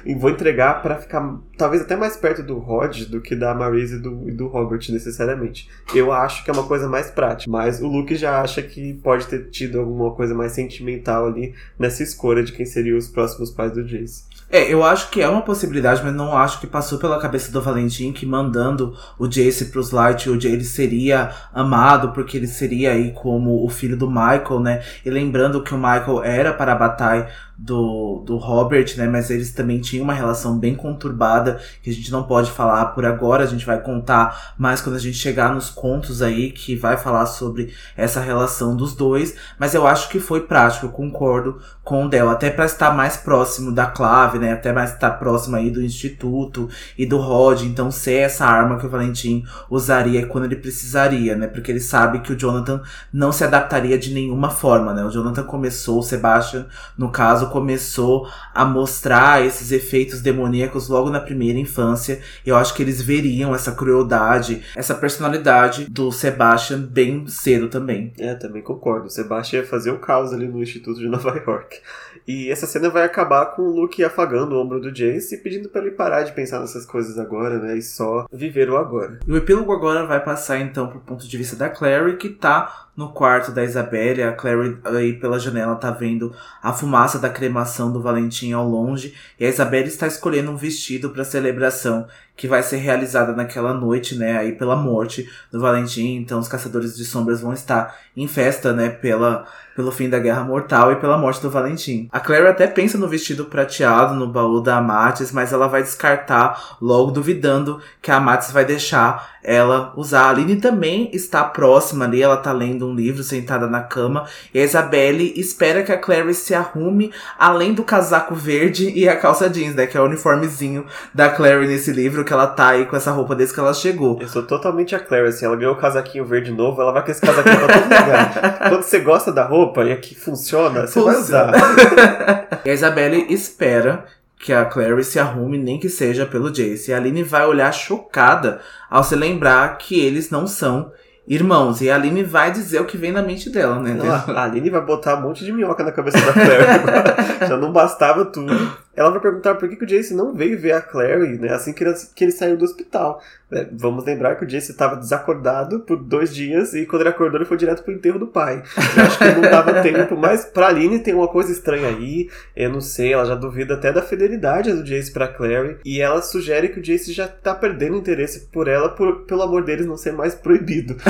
e vou entregar para ficar talvez até mais perto do Rod do que da Marise e do, do Robert necessariamente. Eu acho que é uma coisa mais prática, mas o Luke já acha que pode ter tido alguma coisa mais sentimental ali nessa escolha de quem seriam os próximos pais do Jace.
É, eu acho que é uma possibilidade, mas não acho que passou pela cabeça do Valentim que mandando o Jace pros Lightwood ele seria amado, porque ele seria aí como o filho do Michael, né? E lembrando que o Michael era para a batalha do, do Robert, né? Mas eles também tinham uma relação bem conturbada, que a gente não pode falar por agora, a gente vai contar mais quando a gente chegar nos contos aí, que vai falar sobre essa relação dos dois. Mas eu acho que foi prático, eu concordo com o Del, até para estar mais próximo da clave, né? Até mais estar próximo aí do Instituto e do Rod, então ser essa arma que o Valentim usaria quando ele precisaria, né? Porque ele sabe que o Jonathan não se adaptaria de nenhuma forma, né? O Jonathan começou, o Sebastian, no caso, começou a mostrar esses efeitos demoníacos logo na primeira infância. Eu acho que eles veriam essa crueldade, essa personalidade do Sebastian bem cedo também.
É, também concordo. O Sebastian ia fazer o caos ali no Instituto de Nova York. E essa cena vai acabar com o Luke afagando o ombro do Jace e pedindo para ele parar de pensar nessas coisas agora, né? E só viver o agora.
E o epílogo agora vai passar então pro ponto de vista da Clary, que tá no quarto da Isabelle. A Clary aí pela janela tá vendo a fumaça da cremação do Valentim ao longe. E a Isabelle está escolhendo um vestido para celebração que vai ser realizada naquela noite, né, aí pela morte do Valentim. Então os caçadores de sombras vão estar em festa, né, pela pelo fim da Guerra Mortal e pela morte do Valentim. A Claire até pensa no vestido prateado no baú da Amatis, mas ela vai descartar logo duvidando que a Amatis vai deixar ela usar. A Aline também está próxima ali, ela tá lendo um livro sentada na cama. E a Isabelle espera que a Clary se arrume, além do casaco verde e a calça jeans, né? Que é o uniformezinho da Clary nesse livro, que ela tá aí com essa roupa desde que ela chegou.
Eu sou totalmente a Clary, assim, ela ganhou o casaquinho verde novo, ela vai com esse casaquinho pra todo lugar. Quando você gosta da roupa e aqui funciona, você funciona. vai usar.
e a Isabelle espera que a Clary se arrume, nem que seja pelo Jace. E a Aline vai olhar chocada ao se lembrar que eles não são irmãos. E a Aline vai dizer o que vem na mente dela, né?
Não, a Aline vai botar um monte de minhoca na cabeça da Claire. Já não bastava tudo. Ela vai perguntar por que, que o Jace não veio ver a Clary, né? Assim que ele, que ele saiu do hospital. É, vamos lembrar que o Jace estava desacordado por dois dias e quando ele acordou ele foi direto pro enterro do pai. Eu acho que não dava tempo, mas pra Aline tem uma coisa estranha aí. Eu não sei, ela já duvida até da fidelidade do Jace pra Clary. E ela sugere que o Jace já tá perdendo interesse por ela por, pelo amor deles não ser mais proibido.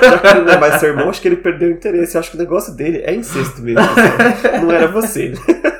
já que ele não é mais seu irmão, acho que ele perdeu o interesse. Eu acho que o negócio dele é incesto mesmo. Não era você.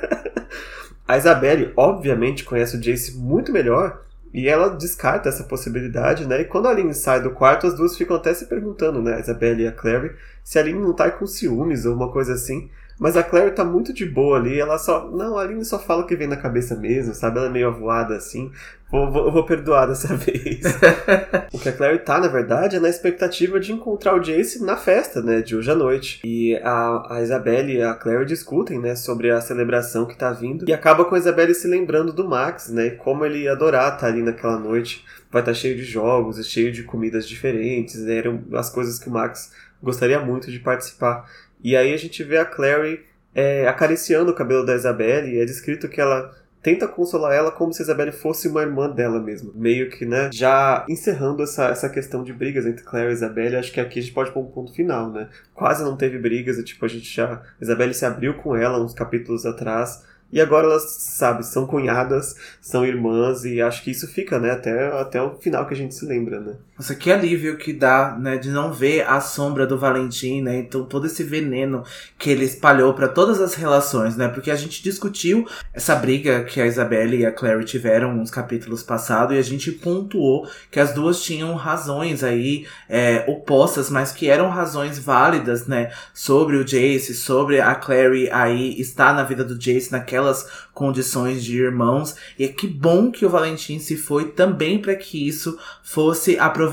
A Isabelle, obviamente, conhece o Jace muito melhor e ela descarta essa possibilidade, né? E quando a Aline sai do quarto, as duas ficam até se perguntando, né? A Isabelle e a Clary, se a Aline não tá com ciúmes ou uma coisa assim. Mas a Clary tá muito de boa ali, ela só. Não, a Aline só fala o que vem na cabeça mesmo, sabe? Ela é meio avoada assim. Vou, vou, vou perdoar dessa vez. o que a Clary tá, na verdade, é na expectativa de encontrar o Jace na festa, né? De hoje à noite. E a, a Isabelle e a Clary discutem, né? Sobre a celebração que tá vindo. E acaba com a Isabelle se lembrando do Max, né? E como ele ia adorar estar tá ali naquela noite. Vai estar tá cheio de jogos e cheio de comidas diferentes. Né? Eram as coisas que o Max gostaria muito de participar. E aí a gente vê a Clary é, acariciando o cabelo da Isabelle e é descrito que ela tenta consolar ela como se a Isabelle fosse uma irmã dela mesma. Meio que, né, já encerrando essa, essa questão de brigas entre Claire e Isabelle, acho que aqui a gente pode pôr um ponto final, né? Quase não teve brigas, e, tipo, a gente já... Isabelle se abriu com ela uns capítulos atrás, e agora elas, sabe, são cunhadas, são irmãs, e acho que isso fica, né, até, até o final que a gente se lembra, né?
Nossa, que alívio que dá, né, de não ver a sombra do Valentim, né? Então todo esse veneno que ele espalhou para todas as relações, né? Porque a gente discutiu essa briga que a Isabelle e a Clary tiveram nos capítulos passados e a gente pontuou que as duas tinham razões aí é, opostas, mas que eram razões válidas, né? Sobre o Jace, sobre a Clary aí estar na vida do Jace naquelas condições de irmãos. E é que bom que o Valentim se foi também para que isso fosse aproveitado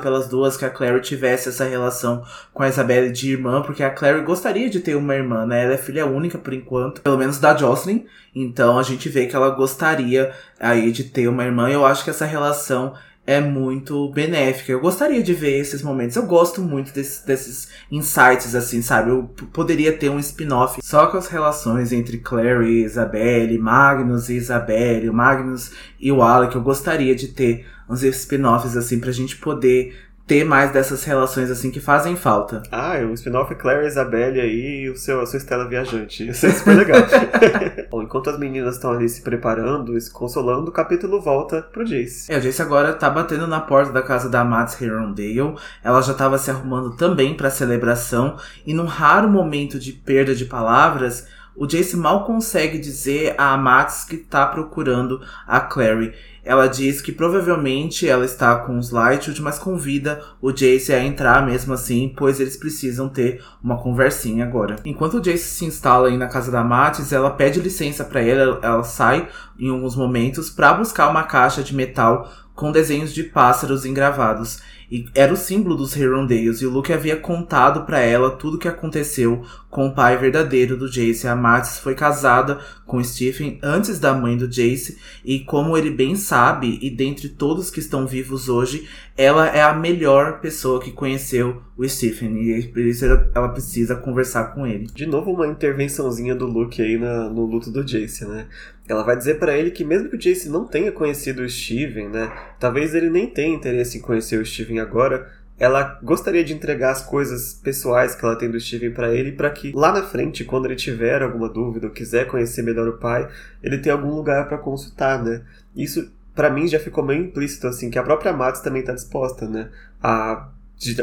pelas duas, que a Clary tivesse essa relação com a Isabelle de irmã, porque a Clary gostaria de ter uma irmã, né? Ela é filha única por enquanto, pelo menos da Jocelyn. Então a gente vê que ela gostaria aí de ter uma irmã. Eu acho que essa relação é muito benéfica. Eu gostaria de ver esses momentos. Eu gosto muito desse, desses insights, assim, sabe? Eu poderia ter um spin-off só com as relações entre Clary Isabelle, Magnus e Isabelle, Magnus e o Alec. Eu gostaria de ter uns spin-offs, assim, pra gente poder ter mais dessas relações assim que fazem falta.
Ah, o spin-off Claire e Isabelle aí e o seu, a sua Estela Viajante. Isso é super legal. Bom, enquanto as meninas estão ali se preparando e se consolando, o capítulo volta pro Jace.
É, o Jace agora tá batendo na porta da casa da Mads Herondale. Ela já tava se arrumando também pra celebração e num raro momento de perda de palavras, o Jace mal consegue dizer a Max que tá procurando a Clary. Ela diz que provavelmente ela está com os Lightwood, mas convida o Jace a entrar mesmo assim, pois eles precisam ter uma conversinha agora. Enquanto o Jace se instala aí na casa da Matis, ela pede licença para ele, ela sai em alguns momentos para buscar uma caixa de metal com desenhos de pássaros engravados. E era o símbolo dos Herondales, e o Luke havia contado para ela tudo o que aconteceu com o pai verdadeiro do Jace. A Matis foi casada com Stephen antes da mãe do Jace, e como ele bem sabe, e dentre todos que estão vivos hoje, ela é a melhor pessoa que conheceu o Stephen, e por isso ela precisa conversar com ele.
De novo, uma intervençãozinha do Luke aí na, no luto do Jace, né? Ela vai dizer para ele que mesmo que o Jace não tenha conhecido o Steven, né? Talvez ele nem tenha interesse em conhecer o Steven agora, ela gostaria de entregar as coisas pessoais que ela tem do Steven para ele, para que lá na frente, quando ele tiver alguma dúvida ou quiser conhecer melhor o pai, ele tenha algum lugar para consultar, né? Isso para mim já ficou meio implícito assim que a própria Max também tá disposta, né, a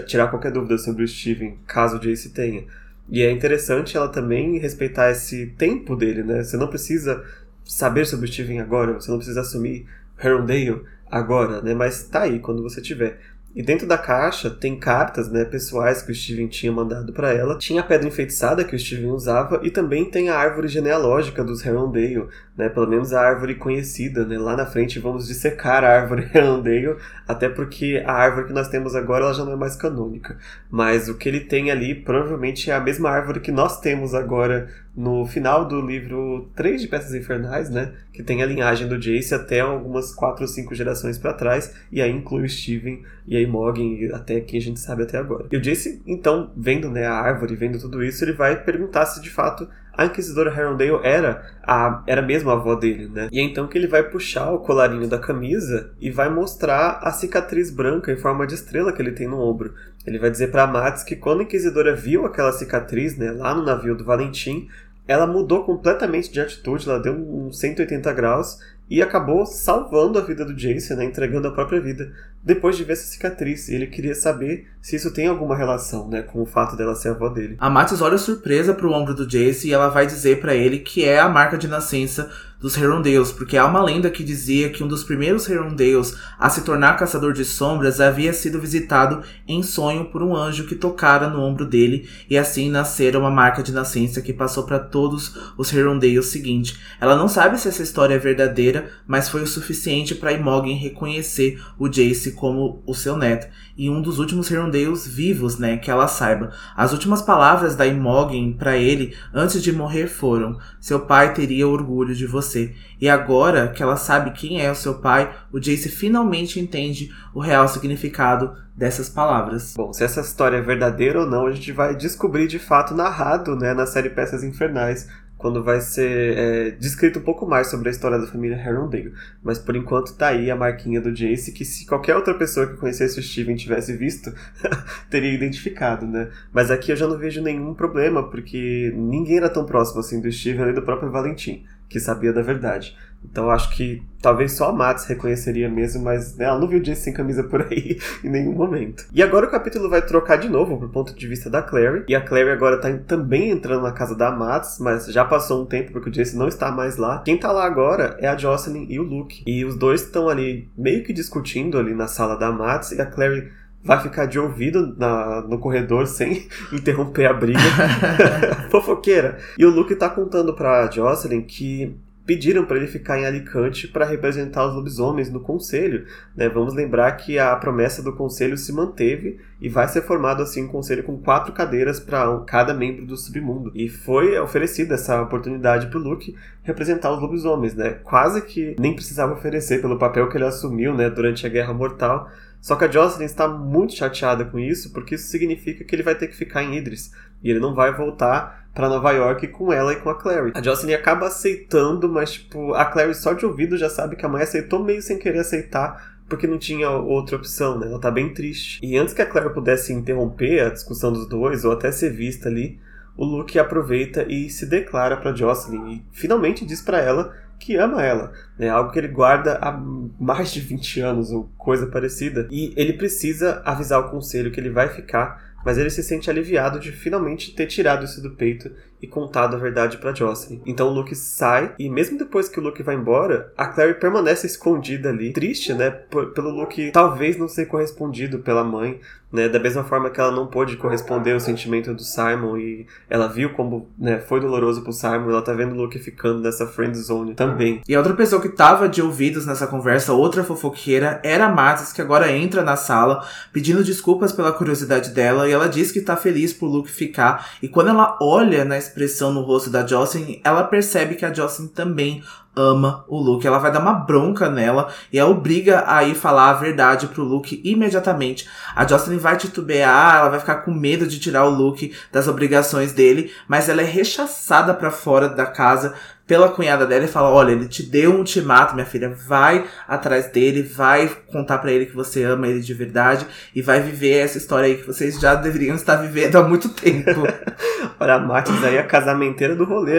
tirar qualquer dúvida sobre o Steven, caso o Jace tenha. E é interessante ela também respeitar esse tempo dele, né? Você não precisa saber sobre o Steven agora, você não precisa assumir Herondale agora, né? Mas tá aí quando você tiver. E dentro da caixa tem cartas, né, pessoais que o Steven tinha mandado para ela. Tinha a pedra enfeitiçada que o Steven usava e também tem a árvore genealógica dos Herondale, né, pelo menos a árvore conhecida, né. Lá na frente vamos dissecar a árvore Herondale, até porque a árvore que nós temos agora ela já não é mais canônica. Mas o que ele tem ali provavelmente é a mesma árvore que nós temos agora no final do livro 3 de Peças Infernais, né? Que tem a linhagem do Jace até algumas 4 ou 5 gerações para trás, e aí inclui o Steven e a Imogen, e até quem a gente sabe até agora. E o Jace, então, vendo né, a árvore, vendo tudo isso, ele vai perguntar se de fato a Inquisidora Herondale era a, era mesmo a avó dele, né? E é então que ele vai puxar o colarinho da camisa e vai mostrar a cicatriz branca em forma de estrela que ele tem no ombro. Ele vai dizer para Mads que quando a Inquisidora viu aquela cicatriz, né, lá no navio do Valentim, ela mudou completamente de atitude, ela deu uns 180 graus e acabou salvando a vida do Jason, né, entregando a própria vida, depois de ver essa cicatriz. E ele queria saber se isso tem alguma relação né, com o fato dela ser avó dele.
A Matis olha surpresa pro ombro do Jace e ela vai dizer para ele que é a marca de nascença dos Herondales, porque há uma lenda que dizia que um dos primeiros Herondales a se tornar caçador de sombras havia sido visitado em sonho por um anjo que tocara no ombro dele e assim nascera uma marca de nascença que passou para todos os Herondales seguinte. Ela não sabe se essa história é verdadeira, mas foi o suficiente para Imogen reconhecer o Jace como o seu neto e um dos últimos Herondales vivos, né, que ela saiba. As últimas palavras da Imogen para ele antes de morrer foram: "Seu pai teria orgulho de você." Você. E agora que ela sabe quem é o seu pai, o Jace finalmente entende o real significado dessas palavras.
Bom, se essa história é verdadeira ou não, a gente vai descobrir de fato narrado né, na série Peças Infernais, quando vai ser é, descrito um pouco mais sobre a história da família Herondale. Mas por enquanto tá aí a marquinha do Jace, que se qualquer outra pessoa que conhecesse o Steven tivesse visto, teria identificado, né? Mas aqui eu já não vejo nenhum problema, porque ninguém era tão próximo assim do Steven além do próprio Valentim que sabia da verdade. Então acho que talvez só a Mats reconheceria mesmo, mas né, ela não viu o Jace sem camisa por aí em nenhum momento. E agora o capítulo vai trocar de novo pro ponto de vista da Clary. E a Clary agora tá também entrando na casa da Mats, mas já passou um tempo porque o Jace não está mais lá. Quem tá lá agora é a Jocelyn e o Luke. E os dois estão ali meio que discutindo ali na sala da Mats e a Clary vai ficar de ouvido na, no corredor sem interromper a briga. Fofoqueira. E o Luke tá contando pra Jocelyn que pediram para ele ficar em Alicante para representar os lobisomens no conselho. Né? Vamos lembrar que a promessa do conselho se manteve e vai ser formado assim um conselho com quatro cadeiras para cada membro do submundo. E foi oferecida essa oportunidade para o Luke representar os lobisomens, né? Quase que nem precisava oferecer pelo papel que ele assumiu, né, durante a Guerra Mortal. Só que a Jocelyn está muito chateada com isso, porque isso significa que ele vai ter que ficar em Idris. E ele não vai voltar para Nova York com ela e com a Clary. A Jocelyn acaba aceitando, mas tipo, a Clary só de ouvido já sabe que a mãe aceitou meio sem querer aceitar, porque não tinha outra opção, né? Ela tá bem triste. E antes que a Clary pudesse interromper a discussão dos dois, ou até ser vista ali, o Luke aproveita e se declara para Jocelyn e finalmente diz para ela que ama ela. É algo que ele guarda há mais de 20 anos ou coisa parecida. E ele precisa avisar o conselho que ele vai ficar, mas ele se sente aliviado de finalmente ter tirado isso do peito e contado a verdade para Jocelyn. Então o Luke sai e mesmo depois que o Luke vai embora, a Clary permanece escondida ali, triste, né, pelo Luke talvez não ser correspondido pela mãe, né, da mesma forma que ela não pôde corresponder ao sentimento do Simon e ela viu como, né, foi doloroso pro Simon, ela tá vendo o Luke ficando nessa friend zone também.
E a outra pessoa que tava de ouvidos nessa conversa, outra fofoqueira, era a Matis, que agora entra na sala pedindo desculpas pela curiosidade dela e ela diz que tá feliz por Luke ficar e quando ela olha na expressão no rosto da Jocelyn, ela percebe que a Jocelyn também ama o Luke. Ela vai dar uma bronca nela e a obriga a ir falar a verdade pro Luke imediatamente. A Jocelyn vai titubear, ela vai ficar com medo de tirar o Luke das obrigações dele, mas ela é rechaçada para fora da casa pela cunhada dela e fala: Olha, ele te deu um ultimato, minha filha. Vai atrás dele, vai contar para ele que você ama ele de verdade e vai viver essa história aí que vocês já deveriam estar vivendo há muito tempo.
Olha, a Matis aí é a casamenteira do rolê.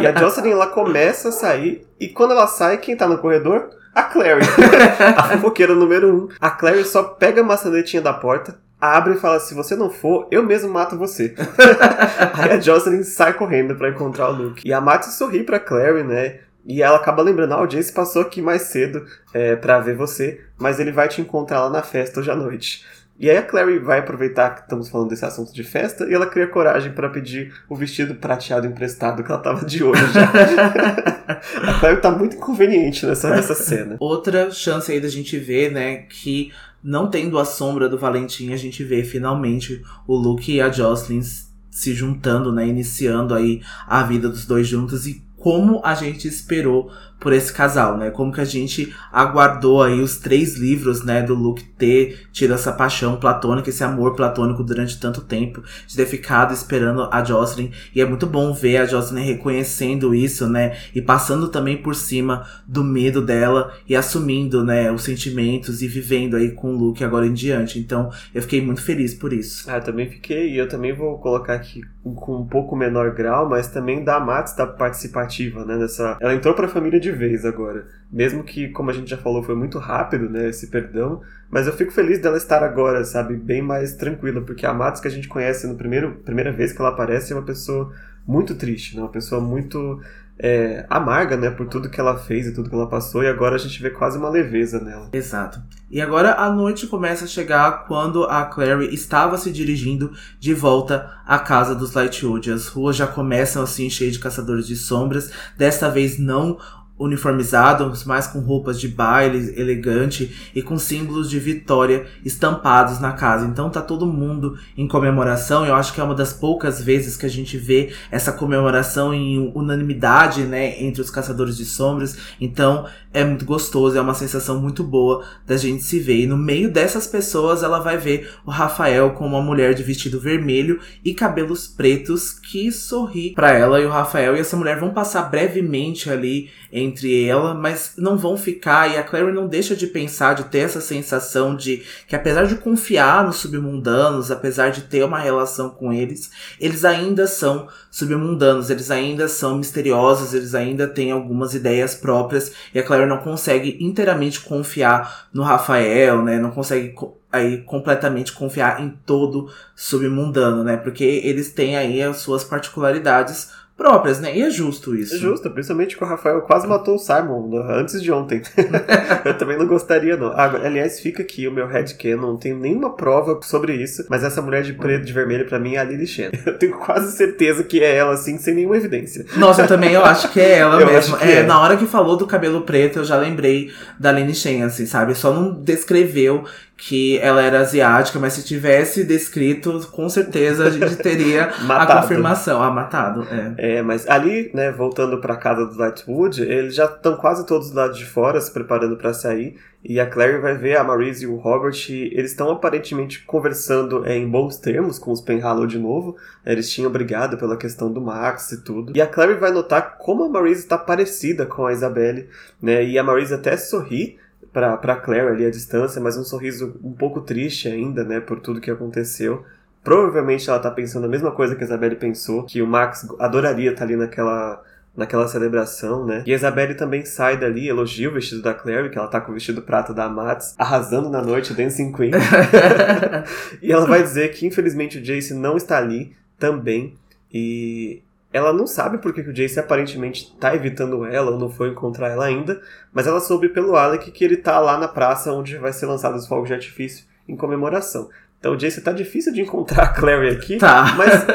e a Jocelyn ela começa a sair e quando ela sai, quem tá no corredor? A Clary, a fofoqueira número um. A Clary só pega a maçanetinha da porta, abre e fala: se você não for, eu mesmo mato você. Aí a Jocelyn sai correndo para encontrar o Luke. E a Matty sorri pra Clary, né? E ela acaba lembrando, ah, o Jace passou aqui mais cedo é, para ver você, mas ele vai te encontrar lá na festa hoje à noite. E aí a Clary vai aproveitar que estamos falando desse assunto de festa e ela cria coragem para pedir o vestido prateado emprestado que ela tava de olho já. a Clary tá muito inconveniente nessa, nessa cena.
Outra chance aí da gente ver, né, que não tendo a sombra do Valentim, a gente vê finalmente o Luke e a Jocelyn se juntando, né, iniciando aí a vida dos dois juntos e como a gente esperou por esse casal, né? Como que a gente aguardou aí os três livros, né, do Luke ter tido essa paixão platônica, esse amor platônico durante tanto tempo, de ter ficado esperando a Jocelyn. E é muito bom ver a Jocelyn reconhecendo isso, né? E passando também por cima do medo dela e assumindo, né, os sentimentos e vivendo aí com o Luke agora em diante. Então, eu fiquei muito feliz por isso.
Ah, também fiquei, e eu também vou colocar aqui com um pouco menor grau, mas também da Max tá participativa, né, nessa... Ela entrou pra família de vez agora. Mesmo que, como a gente já falou, foi muito rápido, né, esse perdão, mas eu fico feliz dela estar agora, sabe, bem mais tranquila, porque a Matos que a gente conhece no primeiro primeira vez que ela aparece é uma pessoa muito triste, né, uma pessoa muito é, amarga, né, por tudo que ela fez e tudo que ela passou, e agora a gente vê quase uma leveza nela.
Exato. E agora a noite começa a chegar quando a Clary estava se dirigindo de volta à casa dos Lightwood. As ruas já começam assim cheias de caçadores de sombras, desta vez não uniformizados, mais com roupas de baile elegante e com símbolos de vitória estampados na casa. Então tá todo mundo em comemoração. Eu acho que é uma das poucas vezes que a gente vê essa comemoração em unanimidade, né, entre os caçadores de sombras. Então é muito gostoso, é uma sensação muito boa da gente se ver. E no meio dessas pessoas ela vai ver o Rafael com uma mulher de vestido vermelho e cabelos pretos que sorri para ela e o Rafael e essa mulher vão passar brevemente ali entre ela, mas não vão ficar. E a Clary não deixa de pensar, de ter essa sensação de que, apesar de confiar nos submundanos, apesar de ter uma relação com eles, eles ainda são submundanos, eles ainda são misteriosos, eles ainda têm algumas ideias próprias. E a Clary não consegue inteiramente confiar no Rafael, né? Não consegue aí completamente confiar em todo submundano, né? Porque eles têm aí as suas particularidades próprias, né? E é justo isso.
É justo, principalmente que o Rafael quase matou o Simon antes de ontem. eu também não gostaria, não. Ah, aliás, fica aqui o meu headcanon, não tenho nenhuma prova sobre isso, mas essa mulher de preto e vermelho para mim é a Lily Shen. Eu tenho quase certeza que é ela, assim, sem nenhuma evidência.
Nossa, eu também eu acho que é ela mesmo. É, é, Na hora que falou do cabelo preto, eu já lembrei da Lily Shen, assim, sabe? Só não descreveu que ela era asiática, mas se tivesse descrito, com certeza a gente teria a confirmação. Ah, matado,
é. É, mas ali, né, voltando pra casa do Lightwood, eles já estão quase todos do lado de fora, se preparando para sair. E a Clary vai ver a Marise e o Robert, e eles estão aparentemente conversando é, em bons termos com os Penhallow de novo. Eles tinham brigado pela questão do Max e tudo. E a Clary vai notar como a Marise está parecida com a Isabelle, né? E a Marise até sorri, para pra Claire ali à distância, mas um sorriso um pouco triste ainda, né, por tudo que aconteceu. Provavelmente ela tá pensando a mesma coisa que a Isabelle pensou, que o Max adoraria estar tá ali naquela naquela celebração, né? E a Isabelle também sai dali, elogia o vestido da Claire, que ela tá com o vestido prata da Mats, arrasando na noite, Dancing Queen. e ela vai dizer que infelizmente o Jace não está ali também. E ela não sabe por que o Jace aparentemente tá evitando ela ou não foi encontrar ela ainda, mas ela soube pelo Alec que ele tá lá na praça onde vai ser lançado os fogos de artifício em comemoração. Então o Jace tá difícil de encontrar a Clary aqui,
tá.
mas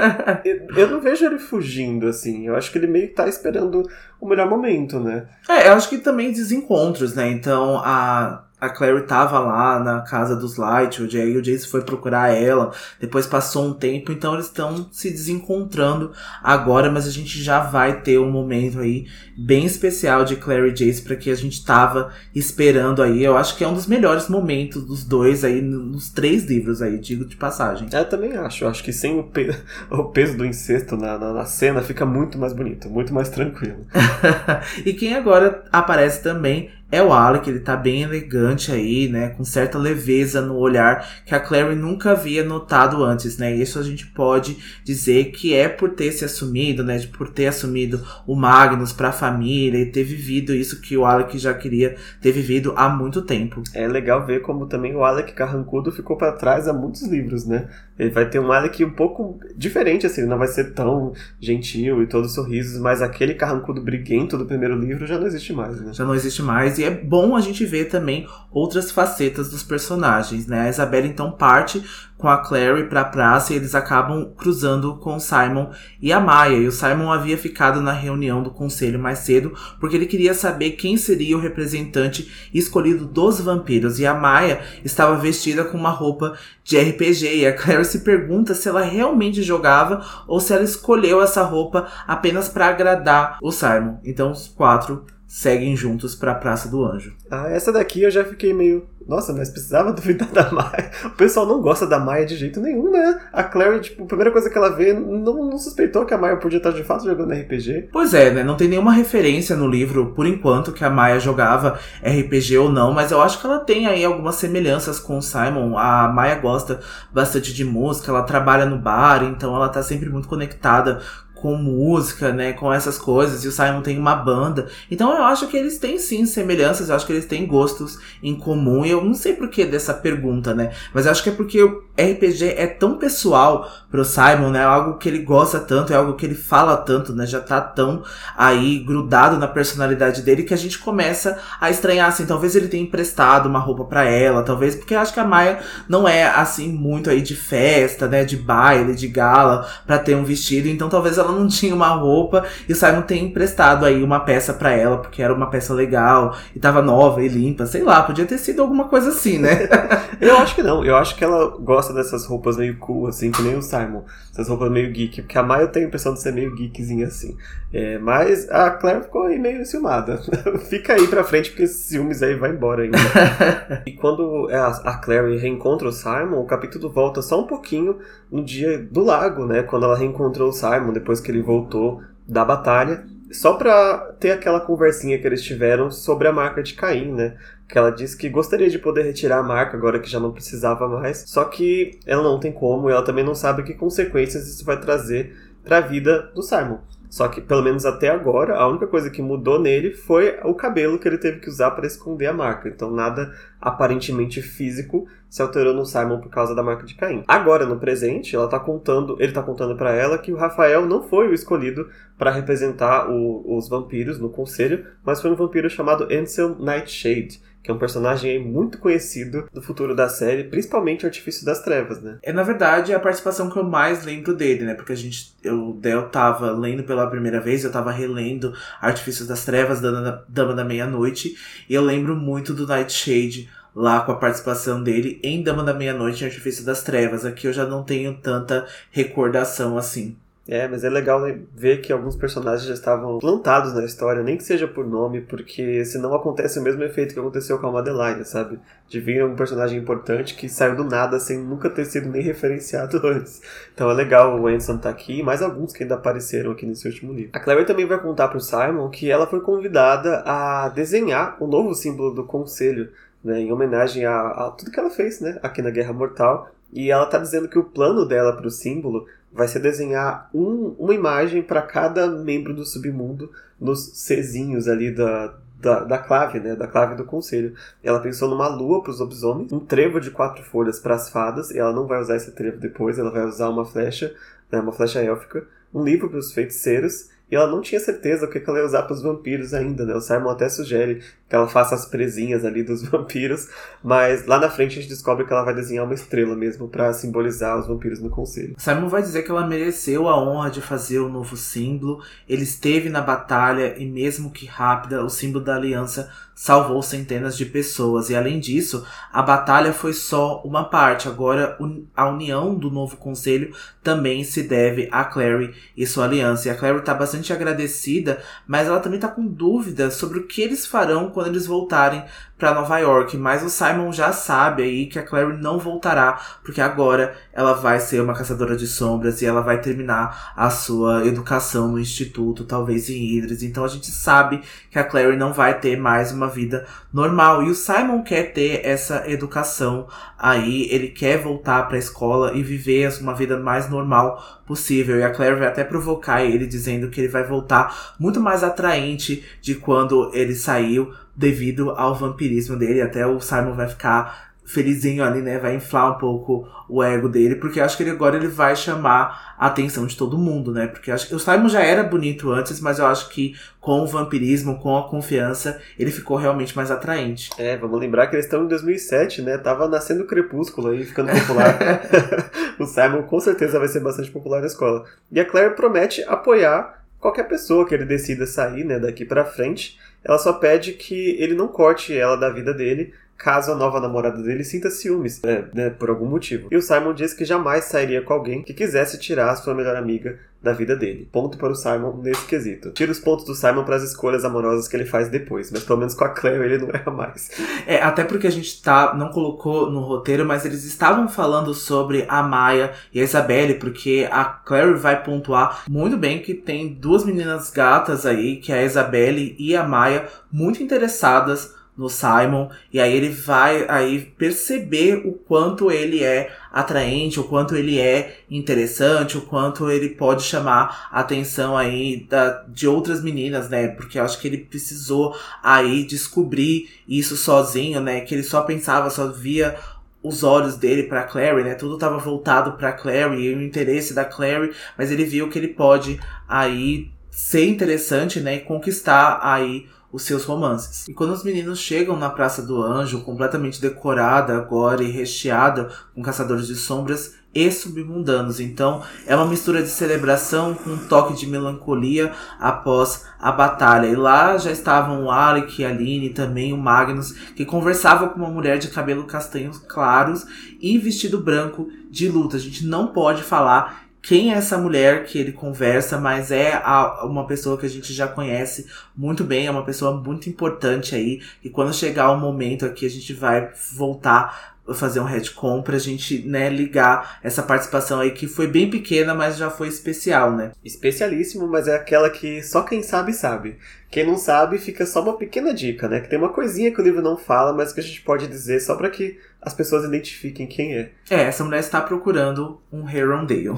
eu não vejo ele fugindo, assim. Eu acho que ele meio que tá esperando o melhor momento, né?
É, eu acho que também desencontros, né? Então a a Clary tava lá na casa dos Lightwood, aí o Jace foi procurar ela, depois passou um tempo, então eles estão se desencontrando agora, mas a gente já vai ter um momento aí bem especial de Clary e Jace para que a gente tava esperando aí. Eu acho que é um dos melhores momentos dos dois aí nos três livros aí, digo de passagem.
Eu também acho, eu acho que sem o, pe o peso do incesto na, na, na, cena fica muito mais bonito, muito mais tranquilo.
e quem agora aparece também é o Alec, ele tá bem elegante aí, né? Com certa leveza no olhar que a Clary nunca havia notado antes, né? Isso a gente pode dizer que é por ter se assumido, né? Por ter assumido o Magnus pra família e ter vivido isso que o Alec já queria ter vivido há muito tempo.
É legal ver como também o Alec Carrancudo ficou para trás há muitos livros, né? Ele vai ter um Alec um pouco diferente, assim, ele não vai ser tão gentil e todos sorrisos, mas aquele carrancudo briguento do primeiro livro já não existe mais, né?
Já não existe mais mais. E é bom a gente ver também outras facetas dos personagens, né? A Isabela então parte com a Clary pra praça e eles acabam cruzando com o Simon e a Maia. E o Simon havia ficado na reunião do conselho mais cedo porque ele queria saber quem seria o representante escolhido dos vampiros. E a Maia estava vestida com uma roupa de RPG. E a Clary se pergunta se ela realmente jogava ou se ela escolheu essa roupa apenas para agradar o Simon. Então os quatro seguem juntos para a Praça do Anjo.
Ah, essa daqui eu já fiquei meio. Nossa, mas precisava duvidar da Maia. O pessoal não gosta da Maia de jeito nenhum, né? A Clary, tipo, a primeira coisa que ela vê, não, não suspeitou que a Maia podia estar de fato jogando RPG.
Pois é, né? Não tem nenhuma referência no livro, por enquanto, que a Maia jogava RPG ou não, mas eu acho que ela tem aí algumas semelhanças com o Simon. A Maia gosta bastante de música, ela trabalha no bar, então ela tá sempre muito conectada com música, né, com essas coisas, e o Simon tem uma banda. Então eu acho que eles têm sim semelhanças, eu acho que eles têm gostos em comum, e eu não sei por que dessa pergunta, né, mas eu acho que é porque o RPG é tão pessoal pro Simon, né, é algo que ele gosta tanto, é algo que ele fala tanto, né, já tá tão aí grudado na personalidade dele que a gente começa a estranhar, assim, talvez ele tenha emprestado uma roupa para ela, talvez, porque eu acho que a Maia não é, assim, muito aí de festa, né, de baile, de gala, para ter um vestido, então talvez ela não tinha uma roupa e o Simon tem emprestado aí uma peça para ela, porque era uma peça legal e tava nova e limpa, sei lá, podia ter sido alguma coisa assim, né?
eu acho que não, eu acho que ela gosta dessas roupas meio cool, assim, que nem o Simon, essas roupas meio geek, porque a Maya tenho a impressão de ser meio geekzinha assim. É, mas a Claire ficou aí meio ciumada. Fica aí pra frente, porque esses ciúmes aí vai embora ainda. e quando a Claire reencontra o Simon, o capítulo volta só um pouquinho no dia do lago, né? Quando ela reencontrou o Simon, depois que ele voltou da batalha, só pra ter aquela conversinha que eles tiveram sobre a marca de Caim, né? Que ela disse que gostaria de poder retirar a marca agora que já não precisava mais, só que ela não tem como e ela também não sabe que consequências isso vai trazer para a vida do Simon. Só que, pelo menos até agora, a única coisa que mudou nele foi o cabelo que ele teve que usar para esconder a marca. Então, nada aparentemente físico se alterou no Simon por causa da marca de Caim. Agora, no presente, ela tá contando, ele tá contando para ela que o Rafael não foi o escolhido para representar o, os vampiros no conselho, mas foi um vampiro chamado Ansel Nightshade que é um personagem muito conhecido do futuro da série, principalmente Artifício das Trevas, né?
É, na verdade, a participação que eu mais lembro dele, né? Porque a gente, eu, eu tava lendo pela primeira vez, eu tava relendo Artifícios das Trevas, Dama, Dama da Meia-Noite, e eu lembro muito do Nightshade lá com a participação dele em Dama da Meia-Noite e Artifício das Trevas. Aqui eu já não tenho tanta recordação assim.
É, mas é legal né, ver que alguns personagens já estavam plantados na história, nem que seja por nome, porque senão acontece o mesmo efeito que aconteceu com a Madeline, sabe? De vir um personagem importante que saiu do nada sem nunca ter sido nem referenciado antes. Então é legal o Anson tá aqui e mais alguns que ainda apareceram aqui nesse último livro. A Claire também vai contar pro Simon que ela foi convidada a desenhar o novo símbolo do Conselho, né, em homenagem a, a tudo que ela fez né, aqui na Guerra Mortal. E ela tá dizendo que o plano dela pro símbolo vai ser desenhar um, uma imagem para cada membro do submundo nos Czinhos ali da, da, da, clave, né? Da clave do conselho. Ela pensou numa lua para os lobisomens, um trevo de quatro folhas para as fadas, e ela não vai usar esse trevo depois, ela vai usar uma flecha, né, uma flecha élfica, um livro para os feiticeiros e ela não tinha certeza o que ela ia usar para os vampiros ainda, né? O Simon até sugere que ela faça as presinhas ali dos vampiros, mas lá na frente a gente descobre que ela vai desenhar uma estrela mesmo para simbolizar os vampiros no conselho.
Simon vai dizer que ela mereceu a honra de fazer o novo símbolo. Ele esteve na batalha e mesmo que rápida, o símbolo da aliança salvou centenas de pessoas. E além disso, a batalha foi só uma parte. Agora, a união do novo conselho também se deve a Clary e sua aliança. E a Clary está bastante agradecida, mas ela também está com dúvidas sobre o que eles farão quando eles voltarem para Nova York, mas o Simon já sabe aí que a Clary não voltará, porque agora ela vai ser uma caçadora de sombras e ela vai terminar a sua educação no instituto, talvez em Idris. Então a gente sabe que a Clary não vai ter mais uma vida normal e o Simon quer ter essa educação aí, ele quer voltar para a escola e viver uma vida mais normal possível. E a Claire vai até provocar ele dizendo que ele vai voltar muito mais atraente de quando ele saiu devido ao vampirismo dele. Até o Simon vai ficar felizinho ali, né? Vai inflar um pouco o ego dele, porque acho que ele agora ele vai chamar a atenção de todo mundo, né? Porque acho que o Simon já era bonito antes, mas eu acho que com o vampirismo, com a confiança, ele ficou realmente mais atraente.
É, vamos lembrar que eles estão em 2007, né? Tava nascendo o Crepúsculo aí, ficando popular. o Simon com certeza vai ser bastante popular na escola. E a Claire promete apoiar qualquer pessoa que ele decida sair, né, daqui para frente. Ela só pede que ele não corte ela da vida dele, caso a nova namorada dele sinta ciúmes, né, né, por algum motivo. E o Simon diz que jamais sairia com alguém que quisesse tirar a sua melhor amiga da vida dele. Ponto para o Simon nesse quesito. Tira os pontos do Simon para as escolhas amorosas que ele faz depois, mas pelo menos com a Claire ele não erra mais.
É, até porque a gente tá, não colocou no roteiro, mas eles estavam falando sobre a Maia e a Isabelle, porque a Claire vai pontuar muito bem que tem duas meninas gatas aí, que é a Isabelle e a Maia, muito interessadas no Simon e aí ele vai aí perceber o quanto ele é atraente, o quanto ele é interessante, o quanto ele pode chamar a atenção aí da, de outras meninas, né? Porque eu acho que ele precisou aí descobrir isso sozinho, né? Que ele só pensava, só via os olhos dele para Clary, né? Tudo estava voltado para Clary e o interesse da Clary, mas ele viu que ele pode aí ser interessante, né, e conquistar aí os seus romances. E quando os meninos chegam na Praça do Anjo, completamente decorada agora e recheada com caçadores de sombras e submundanos. Então é uma mistura de celebração com um toque de melancolia após a batalha. E lá já estavam o Alec, a Aline também o Magnus, que conversavam com uma mulher de cabelo castanhos claros e vestido branco de luta. A gente não pode falar quem é essa mulher que ele conversa, mas é a, uma pessoa que a gente já conhece muito bem, é uma pessoa muito importante aí. E quando chegar o momento aqui, a gente vai voltar fazer um retcon pra gente, né, ligar essa participação aí que foi bem pequena, mas já foi especial, né?
Especialíssimo, mas é aquela que só quem sabe sabe. Quem não sabe fica só uma pequena dica, né? Que tem uma coisinha que o livro não fala, mas que a gente pode dizer só para que as pessoas identifiquem quem é.
É, essa mulher está procurando um Herondale.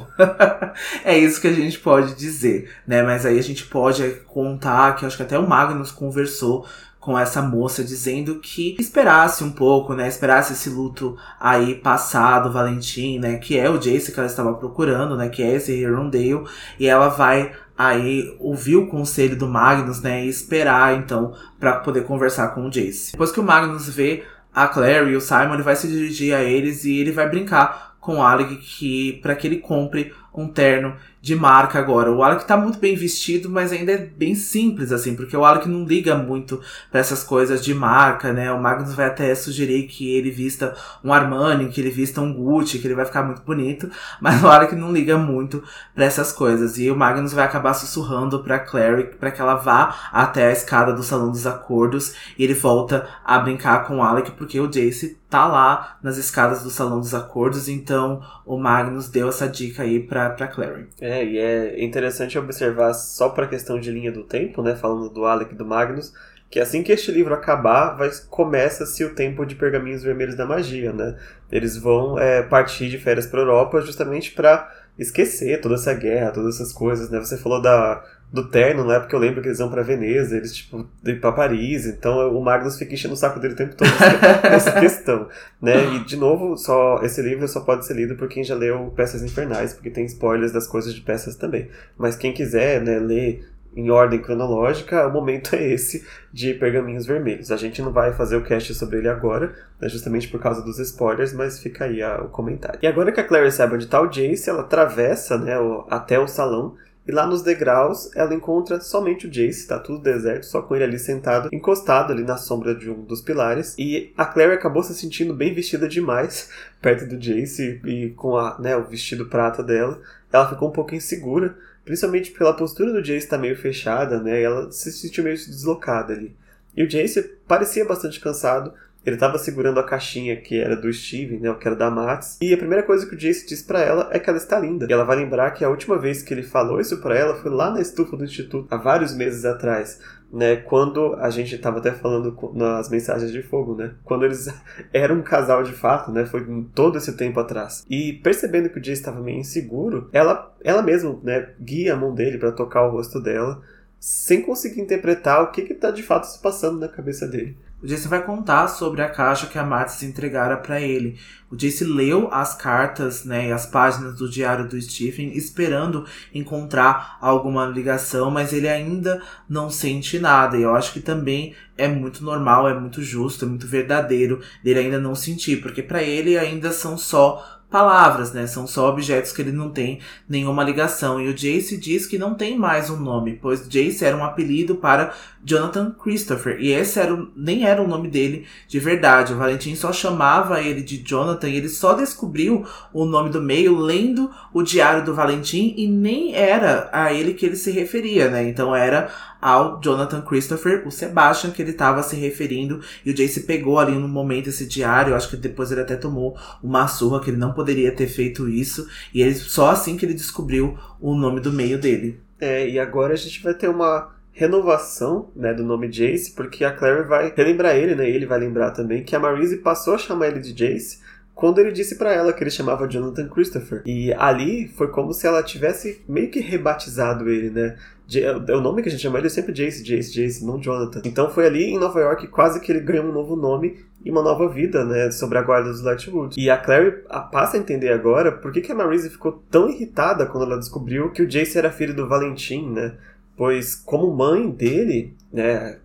é isso que a gente pode dizer, né? Mas aí a gente pode contar que acho que até o Magnus conversou com essa moça dizendo que esperasse um pouco, né? Esperasse esse luto aí passado, Valentim, né? Que é o Jace que ela estava procurando, né? Que é esse Herondale. E ela vai aí ouvir o conselho do Magnus, né? E esperar, então, para poder conversar com o Jace. Depois que o Magnus vê a Claire e o Simon, ele vai se dirigir a eles e ele vai brincar com o Alec que para que ele compre um terno de marca agora. O Alec tá muito bem vestido, mas ainda é bem simples, assim, porque o Alec não liga muito para essas coisas de marca, né? O Magnus vai até sugerir que ele vista um Armani, que ele vista um Gucci, que ele vai ficar muito bonito, mas o Alec não liga muito para essas coisas. E o Magnus vai acabar sussurrando pra Clary para que ela vá até a escada do Salão dos Acordos e ele volta a brincar com o Alec porque o Jace tá lá nas escadas do Salão dos Acordos, então o Magnus deu essa dica aí pra, pra Clary.
É, e é interessante observar só pra questão de linha do tempo, né, falando do Alec e do Magnus, que assim que este livro acabar, vai começa-se o tempo de pergaminhos vermelhos da magia, né? Eles vão é, partir de férias para Europa justamente para esquecer toda essa guerra, todas essas coisas, né? Você falou da do terno, não é porque eu lembro que eles vão para Veneza, eles tipo ir para Paris, então o Magnus fica enchendo o saco dele o tempo todo nessa questão, né? E de novo, só esse livro só pode ser lido por quem já leu Peças Infernais, porque tem spoilers das coisas de peças também. Mas quem quiser, né, ler em ordem cronológica, o momento é esse de Pergaminhos Vermelhos. A gente não vai fazer o cast sobre ele agora, né, justamente por causa dos spoilers, mas fica aí a, o comentário. E agora que a Clary sabe onde está o Jace, ela atravessa né, o, até o salão e lá nos degraus ela encontra somente o Jace, tá tudo deserto, só com ele ali sentado, encostado ali na sombra de um dos pilares. E a Claire acabou se sentindo bem vestida demais perto do Jace e com a, né, o vestido prata dela. Ela ficou um pouco insegura, principalmente pela postura do Jace tá meio fechada, né? Ela se sentiu meio deslocada ali. E o Jace parecia bastante cansado, ele estava segurando a caixinha que era do Steve, né, que era da Mats. E a primeira coisa que o Jace diz para ela é que ela está linda. E ela vai lembrar que a última vez que ele falou isso para ela foi lá na estufa do instituto, há vários meses atrás. Né, quando a gente estava até falando nas mensagens de fogo, né? Quando eles eram um casal de fato, né? Foi todo esse tempo atrás. E percebendo que o Jace estava meio inseguro, ela, ela mesma, né, guia a mão dele para tocar o rosto dela sem conseguir interpretar o que está de fato se passando na cabeça dele.
O Jace vai contar sobre a caixa que a Matis entregara para ele. O Jace leu as cartas, né, as páginas do diário do Stephen, esperando encontrar alguma ligação, mas ele ainda não sente nada. E eu acho que também é muito normal, é muito justo, é muito verdadeiro dele ainda não sentir, porque para ele ainda são só palavras, né? São só objetos que ele não tem nenhuma ligação. E o Jace diz que não tem mais um nome, pois Jace era um apelido para Jonathan Christopher. E esse era o, nem era o nome dele de verdade. O Valentim só chamava ele de Jonathan e ele só descobriu o nome do meio lendo o diário do Valentim e nem era a ele que ele se referia, né? Então era ao Jonathan Christopher, o Sebastian, que ele estava se referindo. E o Jace pegou ali no momento esse diário. Acho que depois ele até tomou uma surra que ele não poderia ter feito isso. E ele só assim que ele descobriu o nome do meio dele.
É, e agora a gente vai ter uma renovação né, do nome Jace, porque a Claire vai relembrar ele, né? Ele vai lembrar também que a Marise passou a chamar ele de Jace quando ele disse para ela que ele chamava Jonathan Christopher. E ali foi como se ela tivesse meio que rebatizado ele, né? É o nome que a gente chama ele é sempre Jace, Jace, Jace, não Jonathan. Então foi ali em Nova York quase que ele ganhou um novo nome e uma nova vida, né, sobre a guarda dos Lightwood. E a Clary passa a entender agora por que, que a Marise ficou tão irritada quando ela descobriu que o Jace era filho do Valentim, né? Pois como mãe dele, né,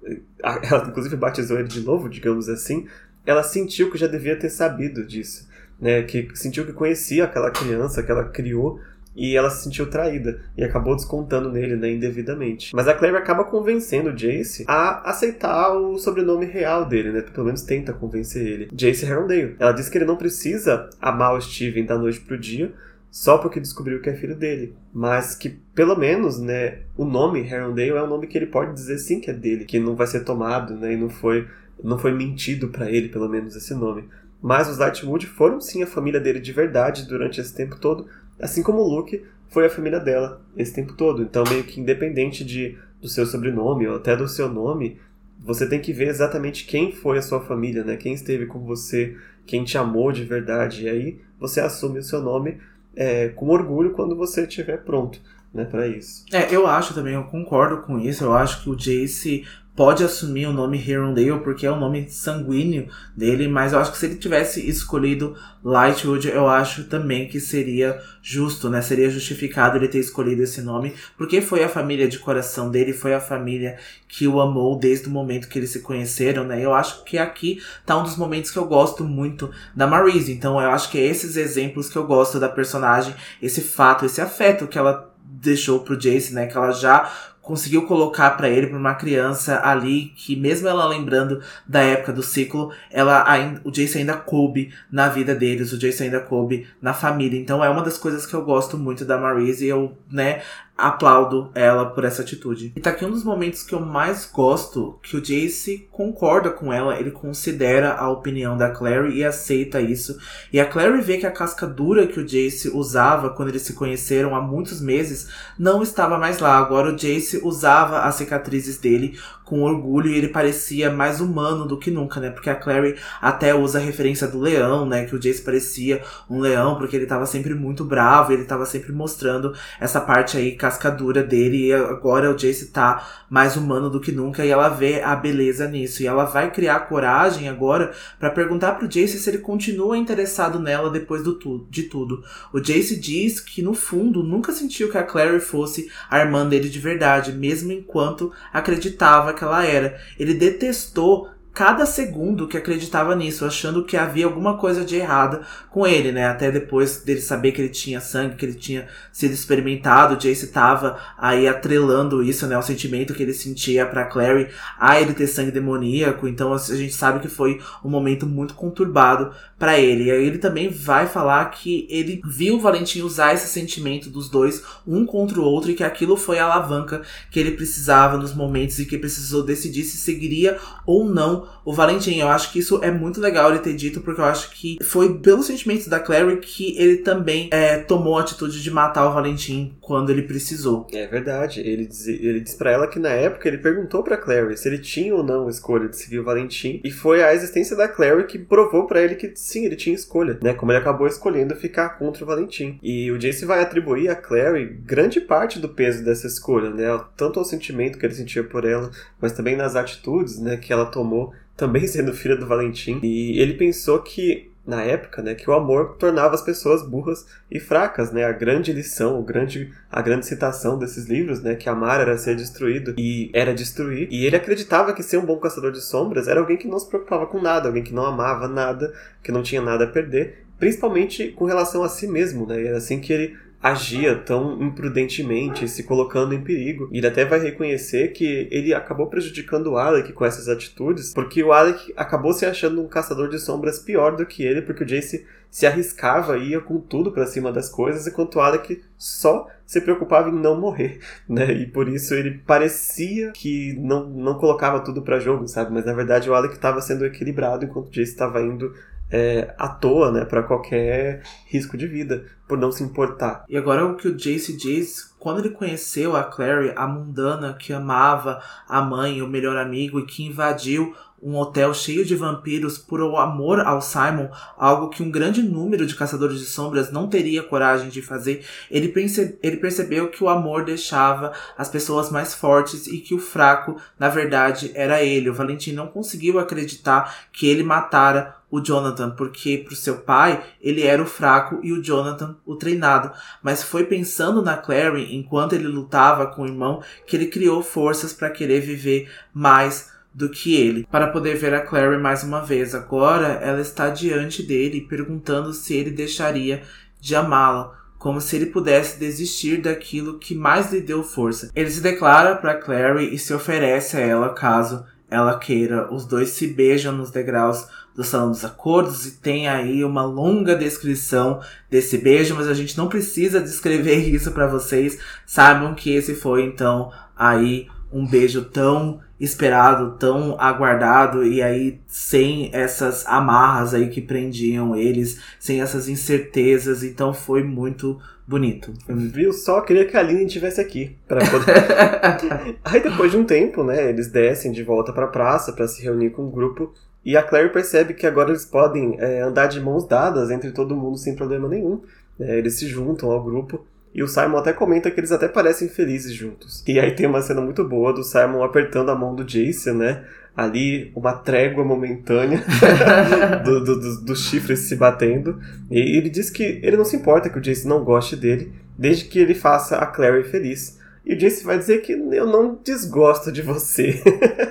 ela inclusive batizou ele de novo, digamos assim, ela sentiu que já devia ter sabido disso, né, que sentiu que conhecia aquela criança que ela criou e ela se sentiu traída e acabou descontando nele, né, indevidamente. Mas a Claire acaba convencendo o Jace a aceitar o sobrenome real dele, né, pelo menos tenta convencer ele. Jace Herondale. Ela diz que ele não precisa amar o Steven da noite pro dia, só porque descobriu que é filho dele. Mas que, pelo menos, né, o nome Herondale é um nome que ele pode dizer sim que é dele, que não vai ser tomado, né, e não foi, não foi mentido para ele, pelo menos, esse nome. Mas os Lightwood foram sim a família dele de verdade durante esse tempo todo, assim como o Luke foi a família dela esse tempo todo. Então, meio que independente de, do seu sobrenome ou até do seu nome, você tem que ver exatamente quem foi a sua família, né? Quem esteve com você, quem te amou de verdade. E aí você assume o seu nome é, com orgulho quando você estiver pronto. Né, para isso.
É, eu acho também, eu concordo com isso. Eu acho que o Jace pode assumir o nome Herondale porque é o nome sanguíneo dele, mas eu acho que se ele tivesse escolhido Lightwood, eu acho também que seria justo, né? Seria justificado ele ter escolhido esse nome, porque foi a família de coração dele, foi a família que o amou desde o momento que eles se conheceram, né? Eu acho que aqui tá um dos momentos que eu gosto muito da Marise, então eu acho que é esses exemplos que eu gosto da personagem, esse fato, esse afeto que ela deixou pro Jace, né? Que ela já conseguiu colocar para ele, para uma criança ali, que mesmo ela lembrando da época do ciclo, ela ainda, o Jace ainda coube na vida deles, o Jace ainda coube na família. Então é uma das coisas que eu gosto muito da Marise e eu, né, aplaudo ela por essa atitude. E tá aqui um dos momentos que eu mais gosto, que o Jace concorda com ela, ele considera a opinião da Clary e aceita isso. E a Clary vê que a casca dura que o Jace usava quando eles se conheceram há muitos meses não estava mais lá. Agora o Jace usava as cicatrizes dele com orgulho e ele parecia mais humano do que nunca, né? Porque a Clary até usa a referência do leão, né? Que o Jace parecia um leão porque ele tava sempre muito bravo, ele tava sempre mostrando essa parte aí cascadura dele e agora o Jace tá mais humano do que nunca e ela vê a beleza nisso e ela vai criar coragem agora para perguntar pro Jace se ele continua interessado nela depois do tu de tudo. O Jace diz que no fundo nunca sentiu que a Clary fosse a irmã dele de verdade, mesmo enquanto acreditava que que ela era. Ele detestou cada segundo que acreditava nisso, achando que havia alguma coisa de errada com ele, né? Até depois dele saber que ele tinha sangue, que ele tinha sido experimentado, Jace tava aí atrelando isso, né? O sentimento que ele sentia pra Clary a ele ter sangue demoníaco. Então a gente sabe que foi um momento muito conturbado para ele. E aí ele também vai falar que ele viu o Valentim usar esse sentimento dos dois, um contra o outro, e que aquilo foi a alavanca que ele precisava nos momentos e que precisou decidir se seguiria ou não o Valentim. Eu acho que isso é muito legal ele ter dito, porque eu acho que foi pelos sentimentos da Clary que ele também é, tomou a atitude de matar o Valentim quando ele precisou.
É verdade. Ele diz, ele diz pra ela que na época ele perguntou pra Clary se ele tinha ou não a escolha de seguir o Valentim, e foi a existência da Clary que provou para ele que sim, ele tinha escolha, né? Como ele acabou escolhendo ficar contra o Valentim. E o Jace vai atribuir a Clary grande parte do peso dessa escolha, né? Tanto ao sentimento que ele sentia por ela, mas também nas atitudes, né, que ela tomou também sendo filha do Valentim, e ele pensou que na época, né, que o amor tornava as pessoas burras e fracas, né? A grande lição, o grande, a grande citação desses livros, né, que amar era ser destruído e era destruir. E ele acreditava que ser um bom caçador de sombras era alguém que não se preocupava com nada, alguém que não amava nada, que não tinha nada a perder, principalmente com relação a si mesmo, né? E era assim que ele agia tão imprudentemente, se colocando em perigo. Ele até vai reconhecer que ele acabou prejudicando o Alec com essas atitudes, porque o Alec acabou se achando um caçador de sombras pior do que ele, porque o Jace se arriscava e ia com tudo para cima das coisas, enquanto o Alec só se preocupava em não morrer, né? E por isso ele parecia que não, não colocava tudo para jogo, sabe? Mas na verdade o Alec estava sendo equilibrado enquanto o Jace estava indo é, à toa, né, para qualquer risco de vida, por não se importar.
E agora o que o Jace diz, quando ele conheceu a Clary, a mundana que amava a mãe, o melhor amigo e que invadiu um hotel cheio de vampiros por amor ao Simon, algo que um grande número de caçadores de sombras não teria coragem de fazer, ele, perce ele percebeu que o amor deixava as pessoas mais fortes e que o fraco, na verdade, era ele. O Valentim não conseguiu acreditar que ele matara o Jonathan, porque pro seu pai ele era o fraco e o Jonathan o treinado. Mas foi pensando na Clary enquanto ele lutava com o irmão que ele criou forças para querer viver mais do que ele, para poder ver a Clary mais uma vez. Agora ela está diante dele perguntando se ele deixaria de amá-la como se ele pudesse desistir daquilo que mais lhe deu força. Ele se declara para Clary e se oferece a ela caso ela queira. Os dois se beijam nos degraus do Salão dos Acordos e tem aí uma longa descrição desse beijo, mas a gente não precisa descrever isso para vocês. Saibam que esse foi então aí um beijo tão esperado, tão aguardado e aí sem essas amarras aí que prendiam eles, sem essas incertezas, então foi muito bonito.
Viu só? Queria que a Aline estivesse aqui para poder. aí depois de um tempo, né, eles descem de volta para a praça para se reunir com o grupo e a Claire percebe que agora eles podem é, andar de mãos dadas entre todo mundo sem problema nenhum. É, eles se juntam ao grupo. E o Simon até comenta que eles até parecem felizes juntos. E aí tem uma cena muito boa do Simon apertando a mão do Jason, né? Ali, uma trégua momentânea do, do, do, dos chifres se batendo. E ele diz que ele não se importa que o Jason não goste dele, desde que ele faça a Clary feliz. E o Jace vai dizer que eu não desgosto de você.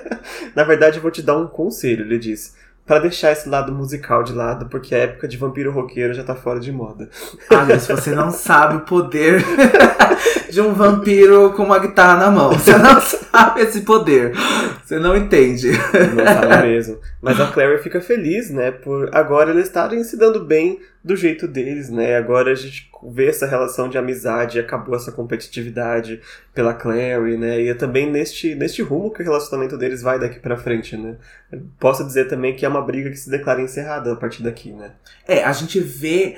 Na verdade, eu vou te dar um conselho, ele diz para deixar esse lado musical de lado, porque a época de vampiro roqueiro já tá fora de moda.
Ah, mas você não sabe o poder de um vampiro com uma guitarra na mão. Você não sabe esse poder. Você não entende.
Não sabe mesmo. Mas a Clary fica feliz, né, por agora eles estarem se dando bem do jeito deles, né? Agora a gente vê essa relação de amizade, acabou essa competitividade pela Clary, né? E é também neste, neste rumo que o relacionamento deles vai daqui para frente, né? Posso dizer também que é uma briga que se declara encerrada a partir daqui, né?
É, a gente vê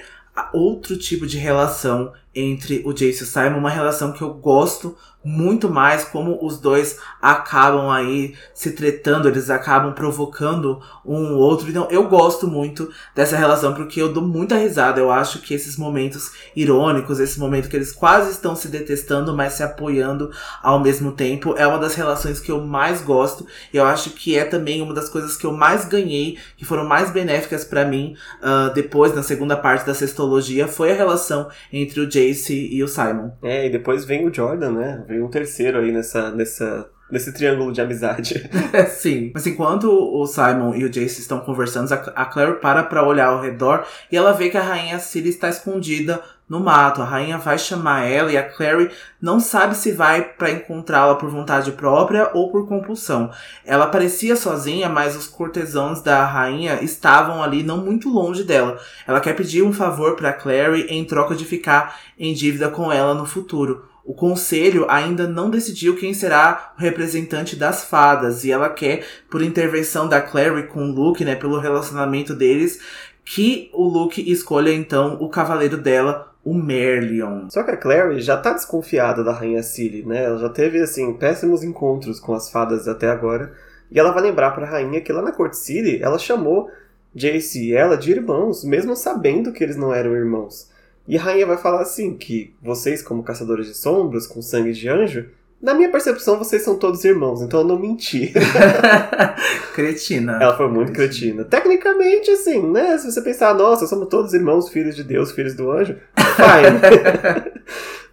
outro tipo de relação entre o Jace e o Simon, uma relação que eu gosto muito mais como os dois acabam aí se tretando, eles acabam provocando um outro. Então, eu gosto muito dessa relação porque eu dou muita risada. Eu acho que esses momentos irônicos, esse momento que eles quase estão se detestando, mas se apoiando ao mesmo tempo, é uma das relações que eu mais gosto. E eu acho que é também uma das coisas que eu mais ganhei, que foram mais benéficas para mim uh, depois, na segunda parte da sextologia, foi a relação entre o Jace e o Simon.
É, e depois vem o Jordan, né? veio um terceiro aí nessa, nessa, nesse triângulo de amizade.
Sim. Mas enquanto o Simon e o Jace estão conversando, a Claire para pra olhar ao redor e ela vê que a rainha Ciri está escondida no mato. A rainha vai chamar ela e a Clary não sabe se vai para encontrá-la por vontade própria ou por compulsão. Ela parecia sozinha, mas os cortesãos da rainha estavam ali não muito longe dela. Ela quer pedir um favor para Clary em troca de ficar em dívida com ela no futuro. O conselho ainda não decidiu quem será o representante das fadas e ela quer, por intervenção da Clary com o Luke, né, pelo relacionamento deles, que o Luke escolha então o cavaleiro dela, o Merlion.
Só que a Clary já tá desconfiada da Rainha Cilly, né? Ela já teve, assim, péssimos encontros com as fadas até agora. E ela vai lembrar pra rainha que lá na Corte Cilly, ela chamou Jace e ela de irmãos, mesmo sabendo que eles não eram irmãos. E a rainha vai falar assim, que vocês como caçadores de sombras, com sangue de anjo, Na minha percepção, vocês são todos irmãos, então eu não menti.
cretina.
Ela foi muito cretina. Tecnicamente, assim, né? Se você pensar, nossa, somos todos irmãos, filhos de Deus, filhos do anjo, fine.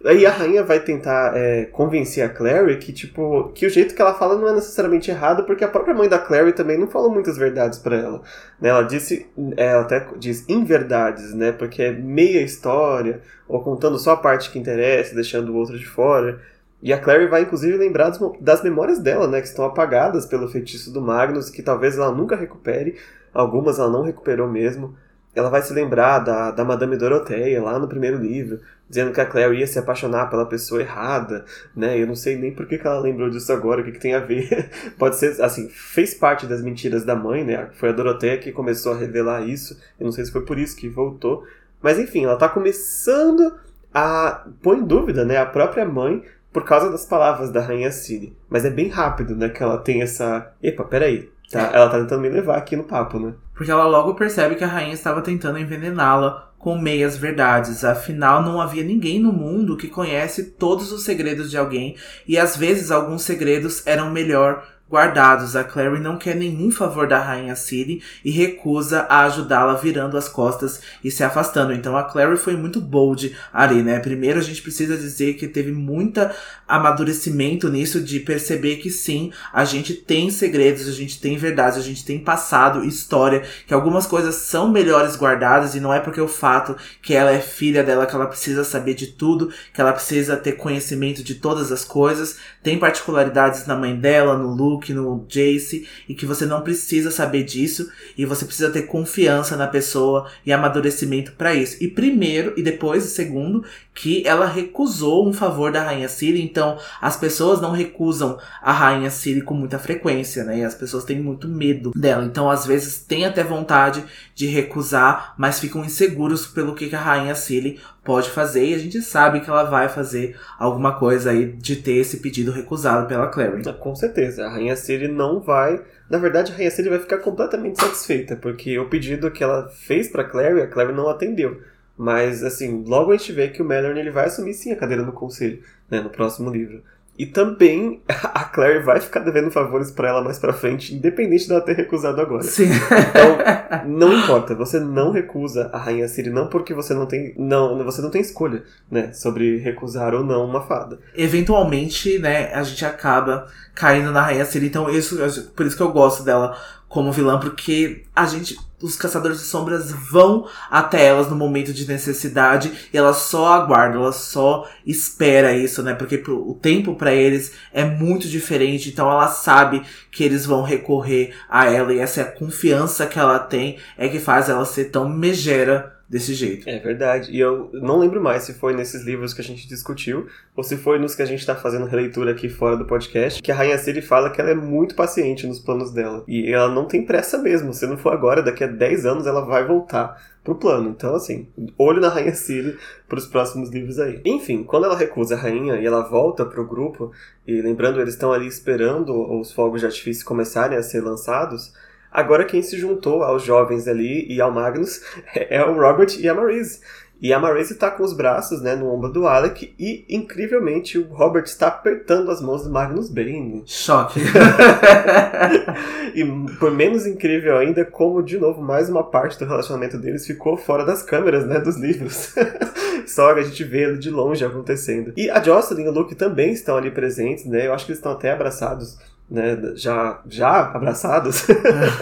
Aí a rainha vai tentar é, convencer a Clary que, tipo, que o jeito que ela fala não é necessariamente errado, porque a própria mãe da Clary também não falou muitas verdades para ela. Né? Ela disse, ela até diz inverdades, né? Porque é meia história, ou contando só a parte que interessa, deixando o outro de fora. E a Clary vai inclusive lembrar das memórias dela, né, que estão apagadas pelo feitiço do Magnus, que talvez ela nunca recupere, algumas ela não recuperou mesmo. Ela vai se lembrar da, da Madame Doroteia, lá no primeiro livro, dizendo que a Clary ia se apaixonar pela pessoa errada, né? Eu não sei nem por que, que ela lembrou disso agora, o que, que tem a ver. Pode ser, assim, fez parte das mentiras da mãe, né? Foi a Doroteia que começou a revelar isso. Eu não sei se foi por isso que voltou. Mas enfim, ela tá começando a pôr em dúvida, né? A própria mãe por causa das palavras da Rainha Ciri. Mas é bem rápido, né? Que ela tem essa. Epa, peraí. Tá? Ela tá tentando me levar aqui no papo, né?
Porque ela logo percebe que a rainha estava tentando envenená-la com meias verdades. Afinal, não havia ninguém no mundo que conhece todos os segredos de alguém, e às vezes alguns segredos eram melhor guardados. A Clary não quer nenhum favor da rainha Ciri e recusa a ajudá-la virando as costas e se afastando. Então a Clary foi muito bold ali, né? Primeiro a gente precisa dizer que teve muita amadurecimento nisso de perceber que sim, a gente tem segredos, a gente tem verdades, a gente tem passado, história, que algumas coisas são melhores guardadas e não é porque o fato que ela é filha dela que ela precisa saber de tudo, que ela precisa ter conhecimento de todas as coisas. Tem particularidades na mãe dela, no Luke, Luke, no Jace, e que você não precisa saber disso, e você precisa ter confiança na pessoa e amadurecimento para isso. E primeiro, e depois, segundo, que ela recusou um favor da Rainha Ciri, então as pessoas não recusam a Rainha Ciri com muita frequência, né? E as pessoas têm muito medo dela. Então, às vezes, tem até vontade de recusar, mas ficam inseguros pelo que a Rainha Ciri pode fazer, e a gente sabe que ela vai fazer alguma coisa aí de ter esse pedido recusado pela Clary.
Com certeza, a Rainha Ciri não vai. Na verdade, a Rainha Ciri vai ficar completamente satisfeita, porque o pedido que ela fez para Clary, a Clary não atendeu. Mas, assim, logo a gente vê que o Mallory ele vai assumir sim a cadeira do conselho, né, no próximo livro. E também a Claire vai ficar devendo favores para ela mais pra frente, independente dela ter recusado agora.
Sim.
Então, não importa, você não recusa a Rainha Siri, não porque você não tem. Não, você não tem escolha, né? Sobre recusar ou não uma fada.
Eventualmente, né, a gente acaba caindo na Rainha Siri, então isso, por isso que eu gosto dela como vilã, porque a gente, os caçadores de sombras vão até elas no momento de necessidade e elas só aguardam, elas só espera isso, né? Porque o tempo para eles é muito diferente, então ela sabe que eles vão recorrer a ela e essa é confiança que ela tem é que faz ela ser tão megera desse jeito.
É verdade. E eu não lembro mais se foi nesses livros que a gente discutiu ou se foi nos que a gente está fazendo releitura aqui fora do podcast, que a Rainha Ciri fala que ela é muito paciente nos planos dela. E ela não tem pressa mesmo. Se não for agora, daqui a 10 anos ela vai voltar pro plano. Então, assim, olho na Rainha Ciri pros próximos livros aí. Enfim, quando ela recusa a rainha e ela volta pro grupo, e lembrando, eles estão ali esperando os fogos de artifício começarem a ser lançados, Agora quem se juntou aos jovens ali e ao Magnus é o Robert e a Marise. E a Marise está com os braços né, no ombro do Alec e, incrivelmente, o Robert está apertando as mãos do Magnus Bane.
Choque.
e por menos incrível ainda, como, de novo, mais uma parte do relacionamento deles ficou fora das câmeras né, dos livros. Só que a gente vê ele de longe acontecendo. E a Jocelyn e o Luke também estão ali presentes, né? Eu acho que eles estão até abraçados né, já, já abraçados.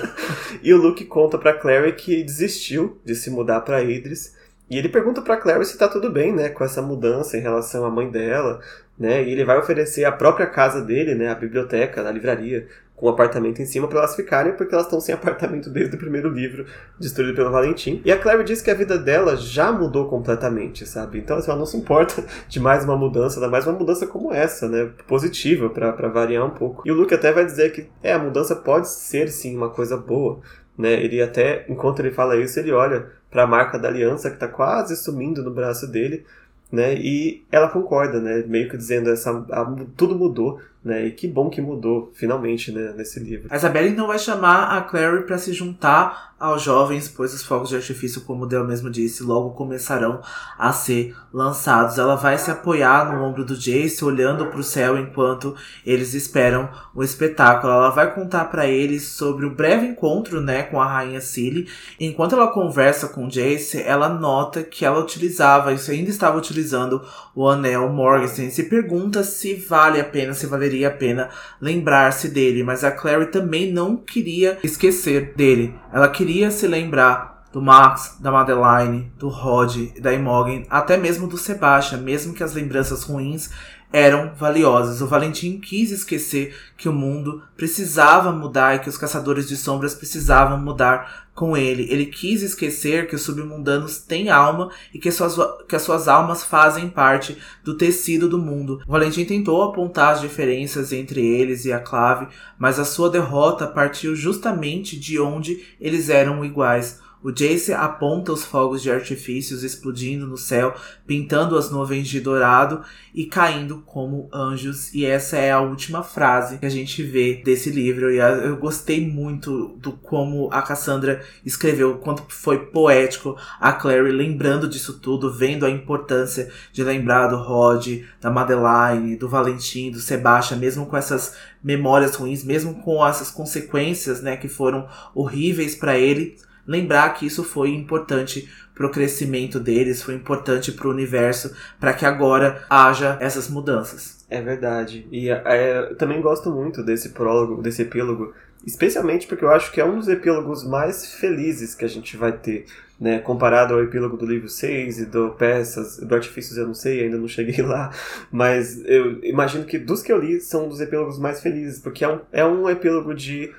e o Luke conta para Clary que desistiu de se mudar para Idris. E ele pergunta para Clary se tá tudo bem, né, com essa mudança em relação à mãe dela, né? E ele vai oferecer a própria casa dele, né, a biblioteca, a livraria, com um apartamento em cima para elas ficarem, porque elas estão sem apartamento desde o primeiro livro, destruído pelo Valentim. E a Claire diz que a vida dela já mudou completamente, sabe? Então, assim, ela não se importa de mais uma mudança, ainda mais uma mudança como essa, né? Positiva, para variar um pouco. E o Luke até vai dizer que, é, a mudança pode ser, sim, uma coisa boa, né? Ele até, enquanto ele fala isso, ele olha para a marca da aliança que está quase sumindo no braço dele, né? E ela concorda, né? Meio que dizendo essa a, tudo mudou, né? E que bom que mudou, finalmente, né, nesse livro.
A Isabelle não vai chamar a Clary para se juntar aos jovens, pois os fogos de artifício, como Del mesmo disse, logo começarão a ser lançados. Ela vai se apoiar no ombro do Jace, olhando para o céu enquanto eles esperam o espetáculo. Ela vai contar para eles sobre o breve encontro, né, com a rainha Cilly. Enquanto ela conversa com Jace, ela nota que ela utilizava, isso ainda estava utilizando o anel Morgenstern. Se pergunta se vale a pena, se valeria a pena lembrar-se dele, mas a Clary também não queria esquecer dele. Ela queria se lembrar do Max, da Madeline, do Rod, da Imogen, até mesmo do Sebastian, mesmo que as lembranças ruins eram valiosas. O Valentim quis esquecer que o mundo precisava mudar e que os caçadores de sombras precisavam mudar com ele. Ele quis esquecer que os submundanos têm alma e que, suas, que as suas almas fazem parte do tecido do mundo. O Valentim tentou apontar as diferenças entre eles e a Clave, mas a sua derrota partiu justamente de onde eles eram iguais. O Jace aponta os fogos de artifícios explodindo no céu, pintando as nuvens de dourado e caindo como anjos. E essa é a última frase que a gente vê desse livro. E eu gostei muito do como a Cassandra escreveu, quanto foi poético a Clary lembrando disso tudo, vendo a importância de lembrar do Rod, da Madeline, do Valentim, do Sebastian, mesmo com essas memórias ruins, mesmo com essas consequências, né, que foram horríveis para ele lembrar que isso foi importante para o crescimento deles, foi importante para o universo, para que agora haja essas mudanças.
É verdade. E é, eu também gosto muito desse prólogo, desse epílogo, especialmente porque eu acho que é um dos epílogos mais felizes que a gente vai ter. Né, comparado ao epílogo do livro 6 e do Peças, do Artifícios eu não sei, ainda não cheguei lá, mas eu imagino que dos que eu li são um dos epílogos mais felizes, porque é um, é um epílogo de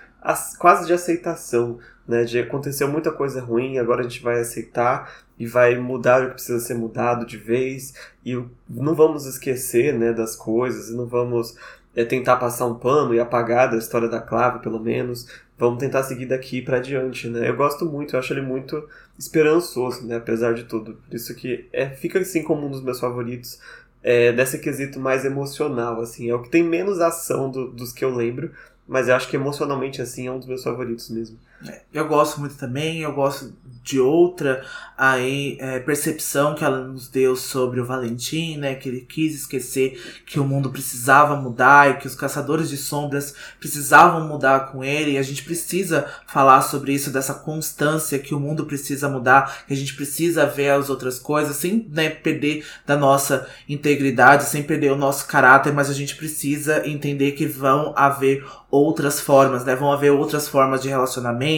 quase de aceitação, né? De aconteceu muita coisa ruim, agora a gente vai aceitar e vai mudar o que precisa ser mudado de vez e não vamos esquecer, né, das coisas, e não vamos é, tentar passar um pano e apagar da história da clave, pelo menos. Vamos tentar seguir daqui para adiante, né? Eu gosto muito, eu acho ele muito esperançoso, né, apesar de tudo. Por isso que é, fica assim como um dos meus favoritos. É, desse quesito mais emocional, assim, é o que tem menos ação do, dos que eu lembro, mas eu acho que emocionalmente assim é um dos meus favoritos mesmo.
Eu gosto muito também, eu gosto de outra aí é, percepção que ela nos deu sobre o Valentim, né? Que ele quis esquecer que o mundo precisava mudar e que os caçadores de sombras precisavam mudar com ele. E a gente precisa falar sobre isso, dessa constância que o mundo precisa mudar, que a gente precisa ver as outras coisas sem né, perder da nossa integridade, sem perder o nosso caráter, mas a gente precisa entender que vão haver outras formas, né? Vão haver outras formas de relacionamento,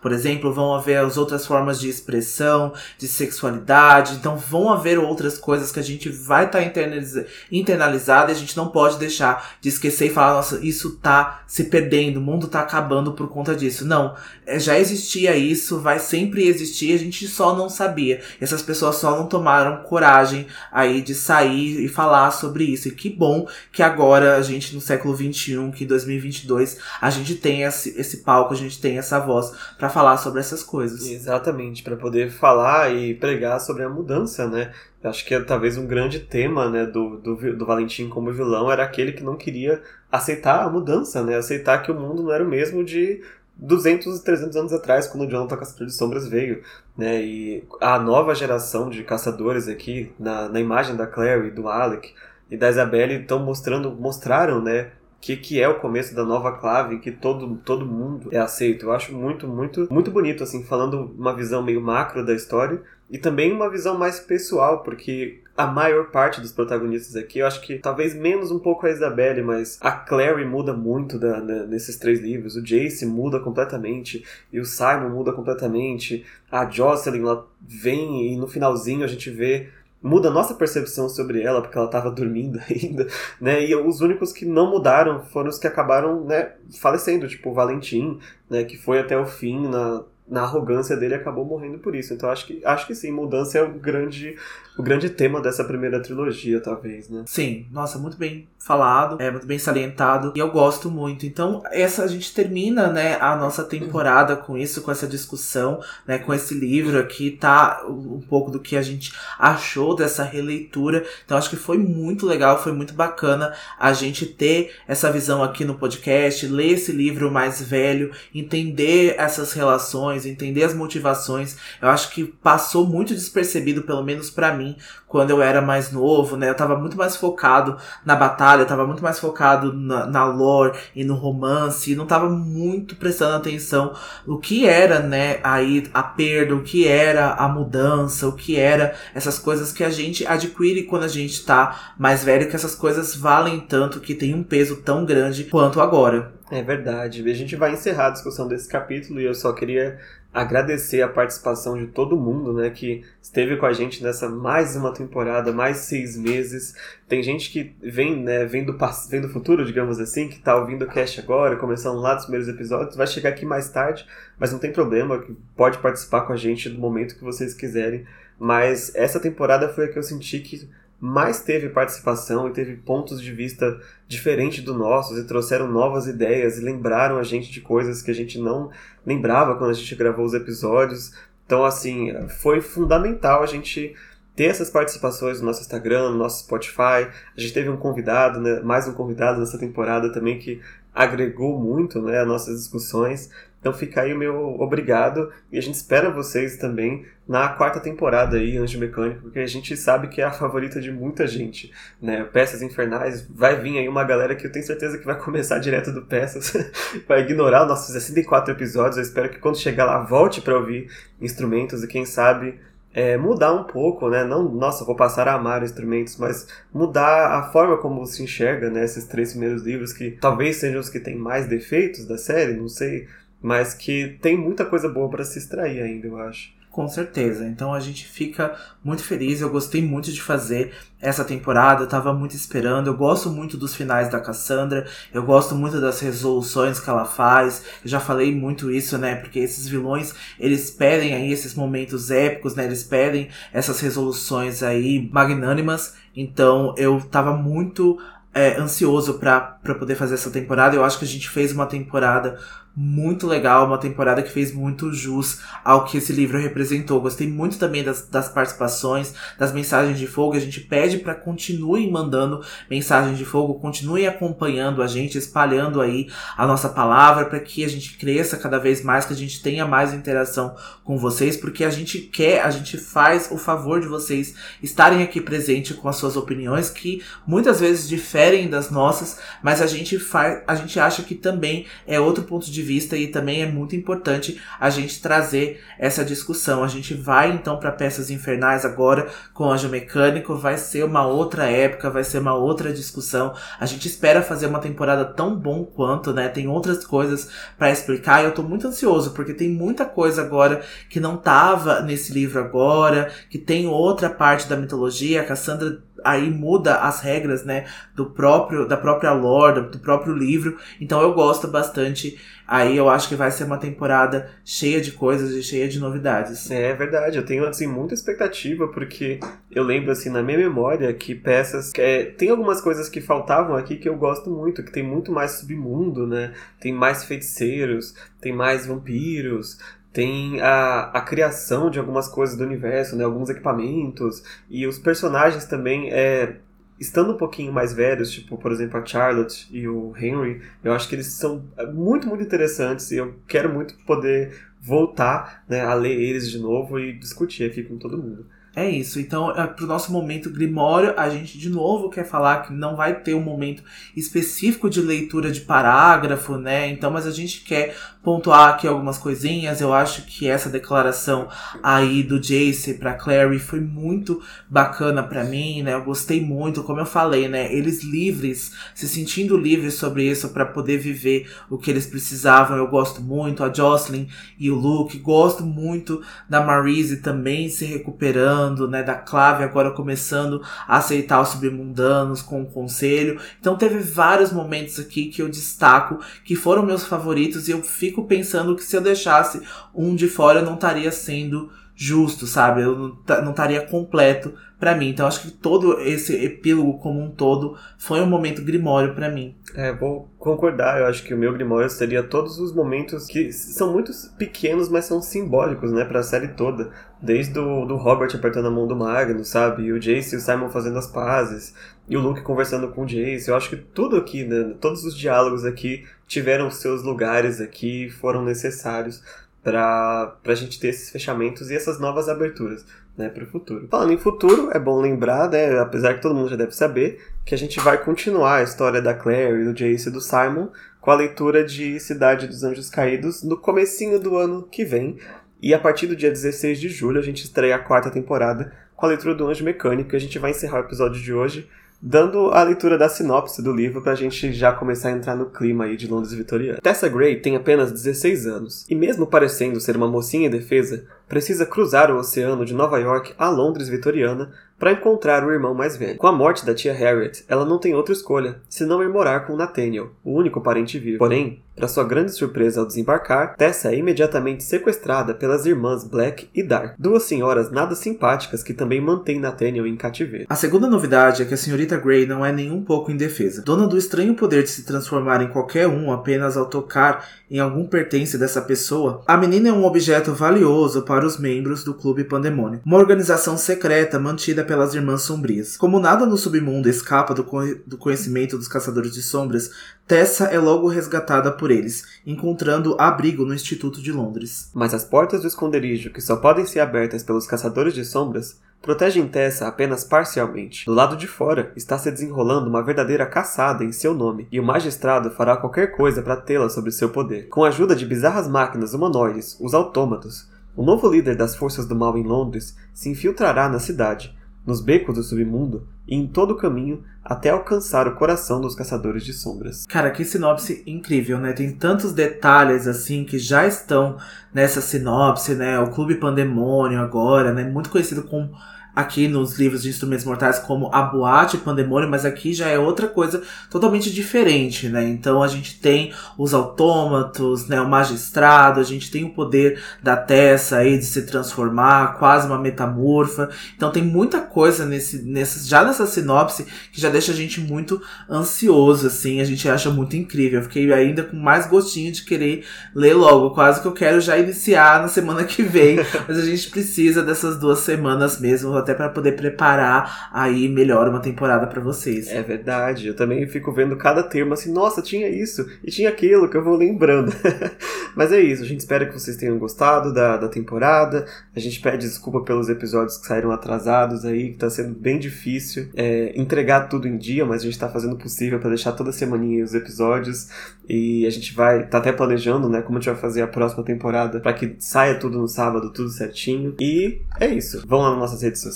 por exemplo, vão haver as outras formas de expressão, de sexualidade, então vão haver outras coisas que a gente vai estar tá internaliza internalizado e a gente não pode deixar de esquecer e falar, nossa, isso tá se perdendo, o mundo tá acabando por conta disso. Não, é, já existia isso, vai sempre existir, a gente só não sabia. Essas pessoas só não tomaram coragem aí de sair e falar sobre isso. E que bom que agora a gente no século 21, que em 2022 2022, a gente tem esse, esse palco, a gente tem essa voz para falar sobre essas coisas.
Exatamente, para poder falar e pregar sobre a mudança, né? Acho que é, talvez um grande tema né, do, do, do Valentim como vilão era aquele que não queria aceitar a mudança, né? Aceitar que o mundo não era o mesmo de 200 e 300 anos atrás, quando o Jonathan Caçador de Sombras veio, né? E a nova geração de caçadores aqui, na, na imagem da Clary, do Alec e da Isabelle, estão mostrando, mostraram, né? Que, que é o começo da nova clave, que todo, todo mundo é aceito. Eu acho muito, muito, muito bonito, assim, falando uma visão meio macro da história e também uma visão mais pessoal, porque a maior parte dos protagonistas aqui, eu acho que talvez menos um pouco a Isabelle, mas a Clary muda muito da, nesses três livros, o Jace muda completamente, e o Simon muda completamente, a Jocelyn ela vem e no finalzinho a gente vê muda a nossa percepção sobre ela, porque ela estava dormindo ainda, né? E os únicos que não mudaram foram os que acabaram, né, falecendo, tipo o Valentim, né, que foi até o fim na, na arrogância dele acabou morrendo por isso. Então acho que acho que sim, mudança é o grande o grande tema dessa primeira trilogia, talvez, né?
Sim, nossa, muito bem falado, é muito bem salientado e eu gosto muito. Então, essa a gente termina, né, a nossa temporada com isso, com essa discussão, né, com esse livro aqui, tá um pouco do que a gente achou dessa releitura. Então, acho que foi muito legal, foi muito bacana a gente ter essa visão aqui no podcast, ler esse livro mais velho, entender essas relações, entender as motivações. Eu acho que passou muito despercebido, pelo menos para mim, quando eu era mais novo, né? Eu tava muito mais focado na batalha, eu tava muito mais focado na, na lore e no romance, e não tava muito prestando atenção no que era, né, aí a perda, o que era a mudança, o que era essas coisas que a gente adquire quando a gente tá mais velho, que essas coisas valem tanto, que tem um peso tão grande quanto agora.
É verdade. A gente vai encerrar a discussão desse capítulo e eu só queria agradecer a participação de todo mundo, né, que esteve com a gente nessa mais uma temporada, mais seis meses. Tem gente que vem, né, vem do, vem do futuro, digamos assim, que tá ouvindo o cast agora, começando lá dos primeiros episódios, vai chegar aqui mais tarde, mas não tem problema, pode participar com a gente do momento que vocês quiserem. Mas essa temporada foi a que eu senti que mais teve participação e teve pontos de vista diferentes do nossos e trouxeram novas ideias e lembraram a gente de coisas que a gente não lembrava quando a gente gravou os episódios. Então, assim, foi fundamental a gente ter essas participações no nosso Instagram, no nosso Spotify. A gente teve um convidado, né, mais um convidado nessa temporada também que agregou muito né, as nossas discussões. Então fica aí o meu obrigado e a gente espera vocês também na quarta temporada aí, Anjo Mecânico, porque a gente sabe que é a favorita de muita gente, né? Peças Infernais, vai vir aí uma galera que eu tenho certeza que vai começar direto do Peças, vai ignorar os nossos 64 episódios, eu espero que quando chegar lá volte para ouvir instrumentos e quem sabe é, mudar um pouco, né? Não, nossa, vou passar a amar instrumentos, mas mudar a forma como se enxerga, né? Esses três primeiros livros que talvez sejam os que têm mais defeitos da série, não sei mas que tem muita coisa boa para se extrair ainda, eu acho.
Com certeza. Então a gente fica muito feliz. Eu gostei muito de fazer essa temporada. Eu tava muito esperando. Eu gosto muito dos finais da Cassandra. Eu gosto muito das resoluções que ela faz. Eu já falei muito isso, né? Porque esses vilões, eles pedem aí esses momentos épicos, né? Eles pedem essas resoluções aí magnânimas. Então eu tava muito é, ansioso para poder fazer essa temporada. Eu acho que a gente fez uma temporada muito legal, uma temporada que fez muito jus ao que esse livro representou. Gostei muito também das, das participações, das mensagens de fogo. A gente pede para continuem mandando mensagens de fogo, continuem acompanhando a gente, espalhando aí a nossa palavra para que a gente cresça cada vez mais, que a gente tenha mais interação com vocês, porque a gente quer, a gente faz o favor de vocês estarem aqui presente com as suas opiniões que muitas vezes diferem das nossas, mas a gente faz, a gente acha que também é outro ponto de de vista e também é muito importante a gente trazer essa discussão. A gente vai então para Peças Infernais agora com Anjo Mecânico, vai ser uma outra época, vai ser uma outra discussão. A gente espera fazer uma temporada tão bom quanto, né? Tem outras coisas para explicar e eu tô muito ansioso porque tem muita coisa agora que não tava nesse livro agora, que tem outra parte da mitologia. A Cassandra aí muda as regras, né, do próprio da própria lore, do próprio livro. Então eu gosto bastante. Aí eu acho que vai ser uma temporada cheia de coisas e cheia de novidades.
É verdade, eu tenho assim muita expectativa porque eu lembro assim na minha memória que peças é, tem algumas coisas que faltavam aqui que eu gosto muito, que tem muito mais submundo, né? Tem mais feiticeiros, tem mais vampiros, tem a, a criação de algumas coisas do universo, né, alguns equipamentos, e os personagens também, é, estando um pouquinho mais velhos, tipo, por exemplo, a Charlotte e o Henry, eu acho que eles são muito, muito interessantes. E eu quero muito poder voltar né, a ler eles de novo e discutir aqui com todo mundo.
É isso. Então, é, pro nosso momento Grimório, a gente de novo quer falar que não vai ter um momento específico de leitura de parágrafo, né? Então, mas a gente quer pontuar aqui algumas coisinhas. Eu acho que essa declaração aí do Jace pra Clary foi muito bacana para mim, né? Eu gostei muito, como eu falei, né? Eles livres, se sentindo livres sobre isso para poder viver o que eles precisavam. Eu gosto muito. A Jocelyn e o Luke. Gosto muito da Marise também se recuperando, né? Da Clave agora começando a aceitar os submundanos com o conselho. Então teve vários momentos aqui que eu destaco que foram meus favoritos e eu fico pensando que se eu deixasse um de fora, não estaria sendo justo, sabe? Eu não estaria completo para mim. Então acho que todo esse epílogo como um todo foi um momento grimório para mim.
É, vou concordar. Eu acho que o meu grimório seria todos os momentos que são muito pequenos, mas são simbólicos, né, para a série toda. Desde do, do Robert apertando a mão do Magnus, sabe? E o Jace e o Simon fazendo as pazes. E o Luke conversando com o Jace. Eu acho que tudo aqui, né, todos os diálogos aqui tiveram seus lugares aqui, foram necessários para a gente ter esses fechamentos e essas novas aberturas né, para o futuro. Falando em futuro, é bom lembrar, né, apesar que todo mundo já deve saber, que a gente vai continuar a história da Claire, do Jace e do Simon com a leitura de Cidade dos Anjos Caídos no comecinho do ano que vem. E a partir do dia 16 de julho a gente estreia a quarta temporada com a leitura do Anjo Mecânico. E a gente vai encerrar o episódio de hoje dando a leitura da sinopse do livro pra gente já começar a entrar no clima aí de Londres vitoriano. Tessa Gray tem apenas 16 anos, e mesmo parecendo ser uma mocinha indefesa, precisa cruzar o oceano de Nova York a Londres vitoriana para encontrar o irmão mais velho. Com a morte da tia Harriet, ela não tem outra escolha, senão ir morar com Nathaniel, o único parente vivo. Porém, para sua grande surpresa ao desembarcar, Tessa é imediatamente sequestrada pelas irmãs Black e Dark, duas senhoras nada simpáticas que também mantêm Nathaniel em cativeiro.
A segunda novidade é que a senhorita Grey não é nem um pouco indefesa. Dona do estranho poder de se transformar em qualquer um apenas ao tocar em algum pertence dessa pessoa, a menina é um objeto valioso para os membros do Clube Pandemônio, uma organização secreta mantida pelas Irmãs Sombrias. Como nada no submundo escapa do, co do conhecimento dos Caçadores de Sombras, Tessa é logo resgatada por eles, encontrando abrigo no Instituto de Londres.
Mas as portas do esconderijo, que só podem ser abertas pelos Caçadores de Sombras, protegem Tessa apenas parcialmente. Do lado de fora está se desenrolando uma verdadeira caçada em seu nome, e o magistrado fará qualquer coisa para tê-la sob seu poder. Com a ajuda de bizarras máquinas humanoides, os autômatos, o novo líder das forças do mal em Londres se infiltrará na cidade, nos becos do submundo e em todo o caminho até alcançar o coração dos caçadores de sombras.
Cara, que sinopse incrível, né? Tem tantos detalhes assim que já estão nessa sinopse, né? O Clube Pandemônio agora, né? Muito conhecido como aqui nos livros de Instrumentos Mortais como a Boate Pandemônio, mas aqui já é outra coisa totalmente diferente, né? Então a gente tem os autômatos, né? O magistrado, a gente tem o poder da Tessa aí de se transformar, quase uma metamorfa. Então tem muita coisa nesse, nesse já nessa sinopse que já deixa a gente muito ansioso, assim, a gente acha muito incrível. Eu fiquei ainda com mais gostinho de querer ler logo, quase que eu quero já iniciar na semana que vem, mas a gente precisa dessas duas semanas mesmo até para poder preparar aí melhor uma temporada para vocês.
É verdade, eu também fico vendo cada termo assim, nossa, tinha isso e tinha aquilo que eu vou lembrando. Mas é isso, a gente espera que vocês tenham gostado da, da temporada. A gente pede desculpa pelos episódios que saíram atrasados aí, que tá sendo bem difícil é, entregar tudo em dia, mas a gente tá fazendo o possível para deixar toda semaninha os episódios. E a gente vai, tá até planejando, né, como a gente vai fazer a próxima temporada para que saia tudo no sábado, tudo certinho. E é isso. Vão lá nas nossas redes sociais,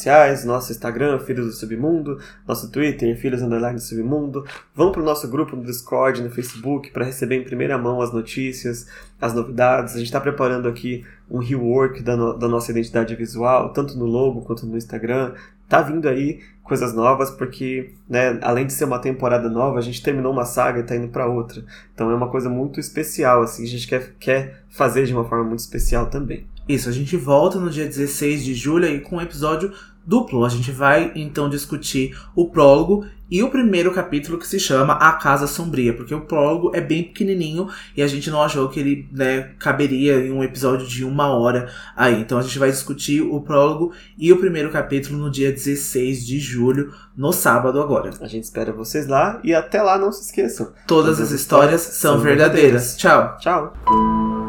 nosso Instagram, Filhos do Submundo, nosso Twitter, Filhos Underline do Submundo. Vão pro nosso grupo no Discord, no Facebook, para receber em primeira mão as notícias, as novidades. A gente está preparando aqui um rework da, no, da nossa identidade visual, tanto no logo quanto no Instagram. Tá vindo aí coisas novas, porque, né, além de ser uma temporada nova, a gente terminou uma saga e tá indo para outra. Então é uma coisa muito especial, assim, a gente quer, quer fazer de uma forma muito especial também.
Isso, a gente volta no dia 16 de julho aí com um episódio duplo. A gente vai então discutir o prólogo e o primeiro capítulo que se chama A Casa Sombria, porque o prólogo é bem pequenininho e a gente não achou que ele né, caberia em um episódio de uma hora aí. Então a gente vai discutir o prólogo e o primeiro capítulo no dia 16 de julho, no sábado agora.
A gente espera vocês lá e até lá não se esqueçam.
Todas, Todas as histórias, histórias são verdadeiras. verdadeiras.
Tchau. Tchau.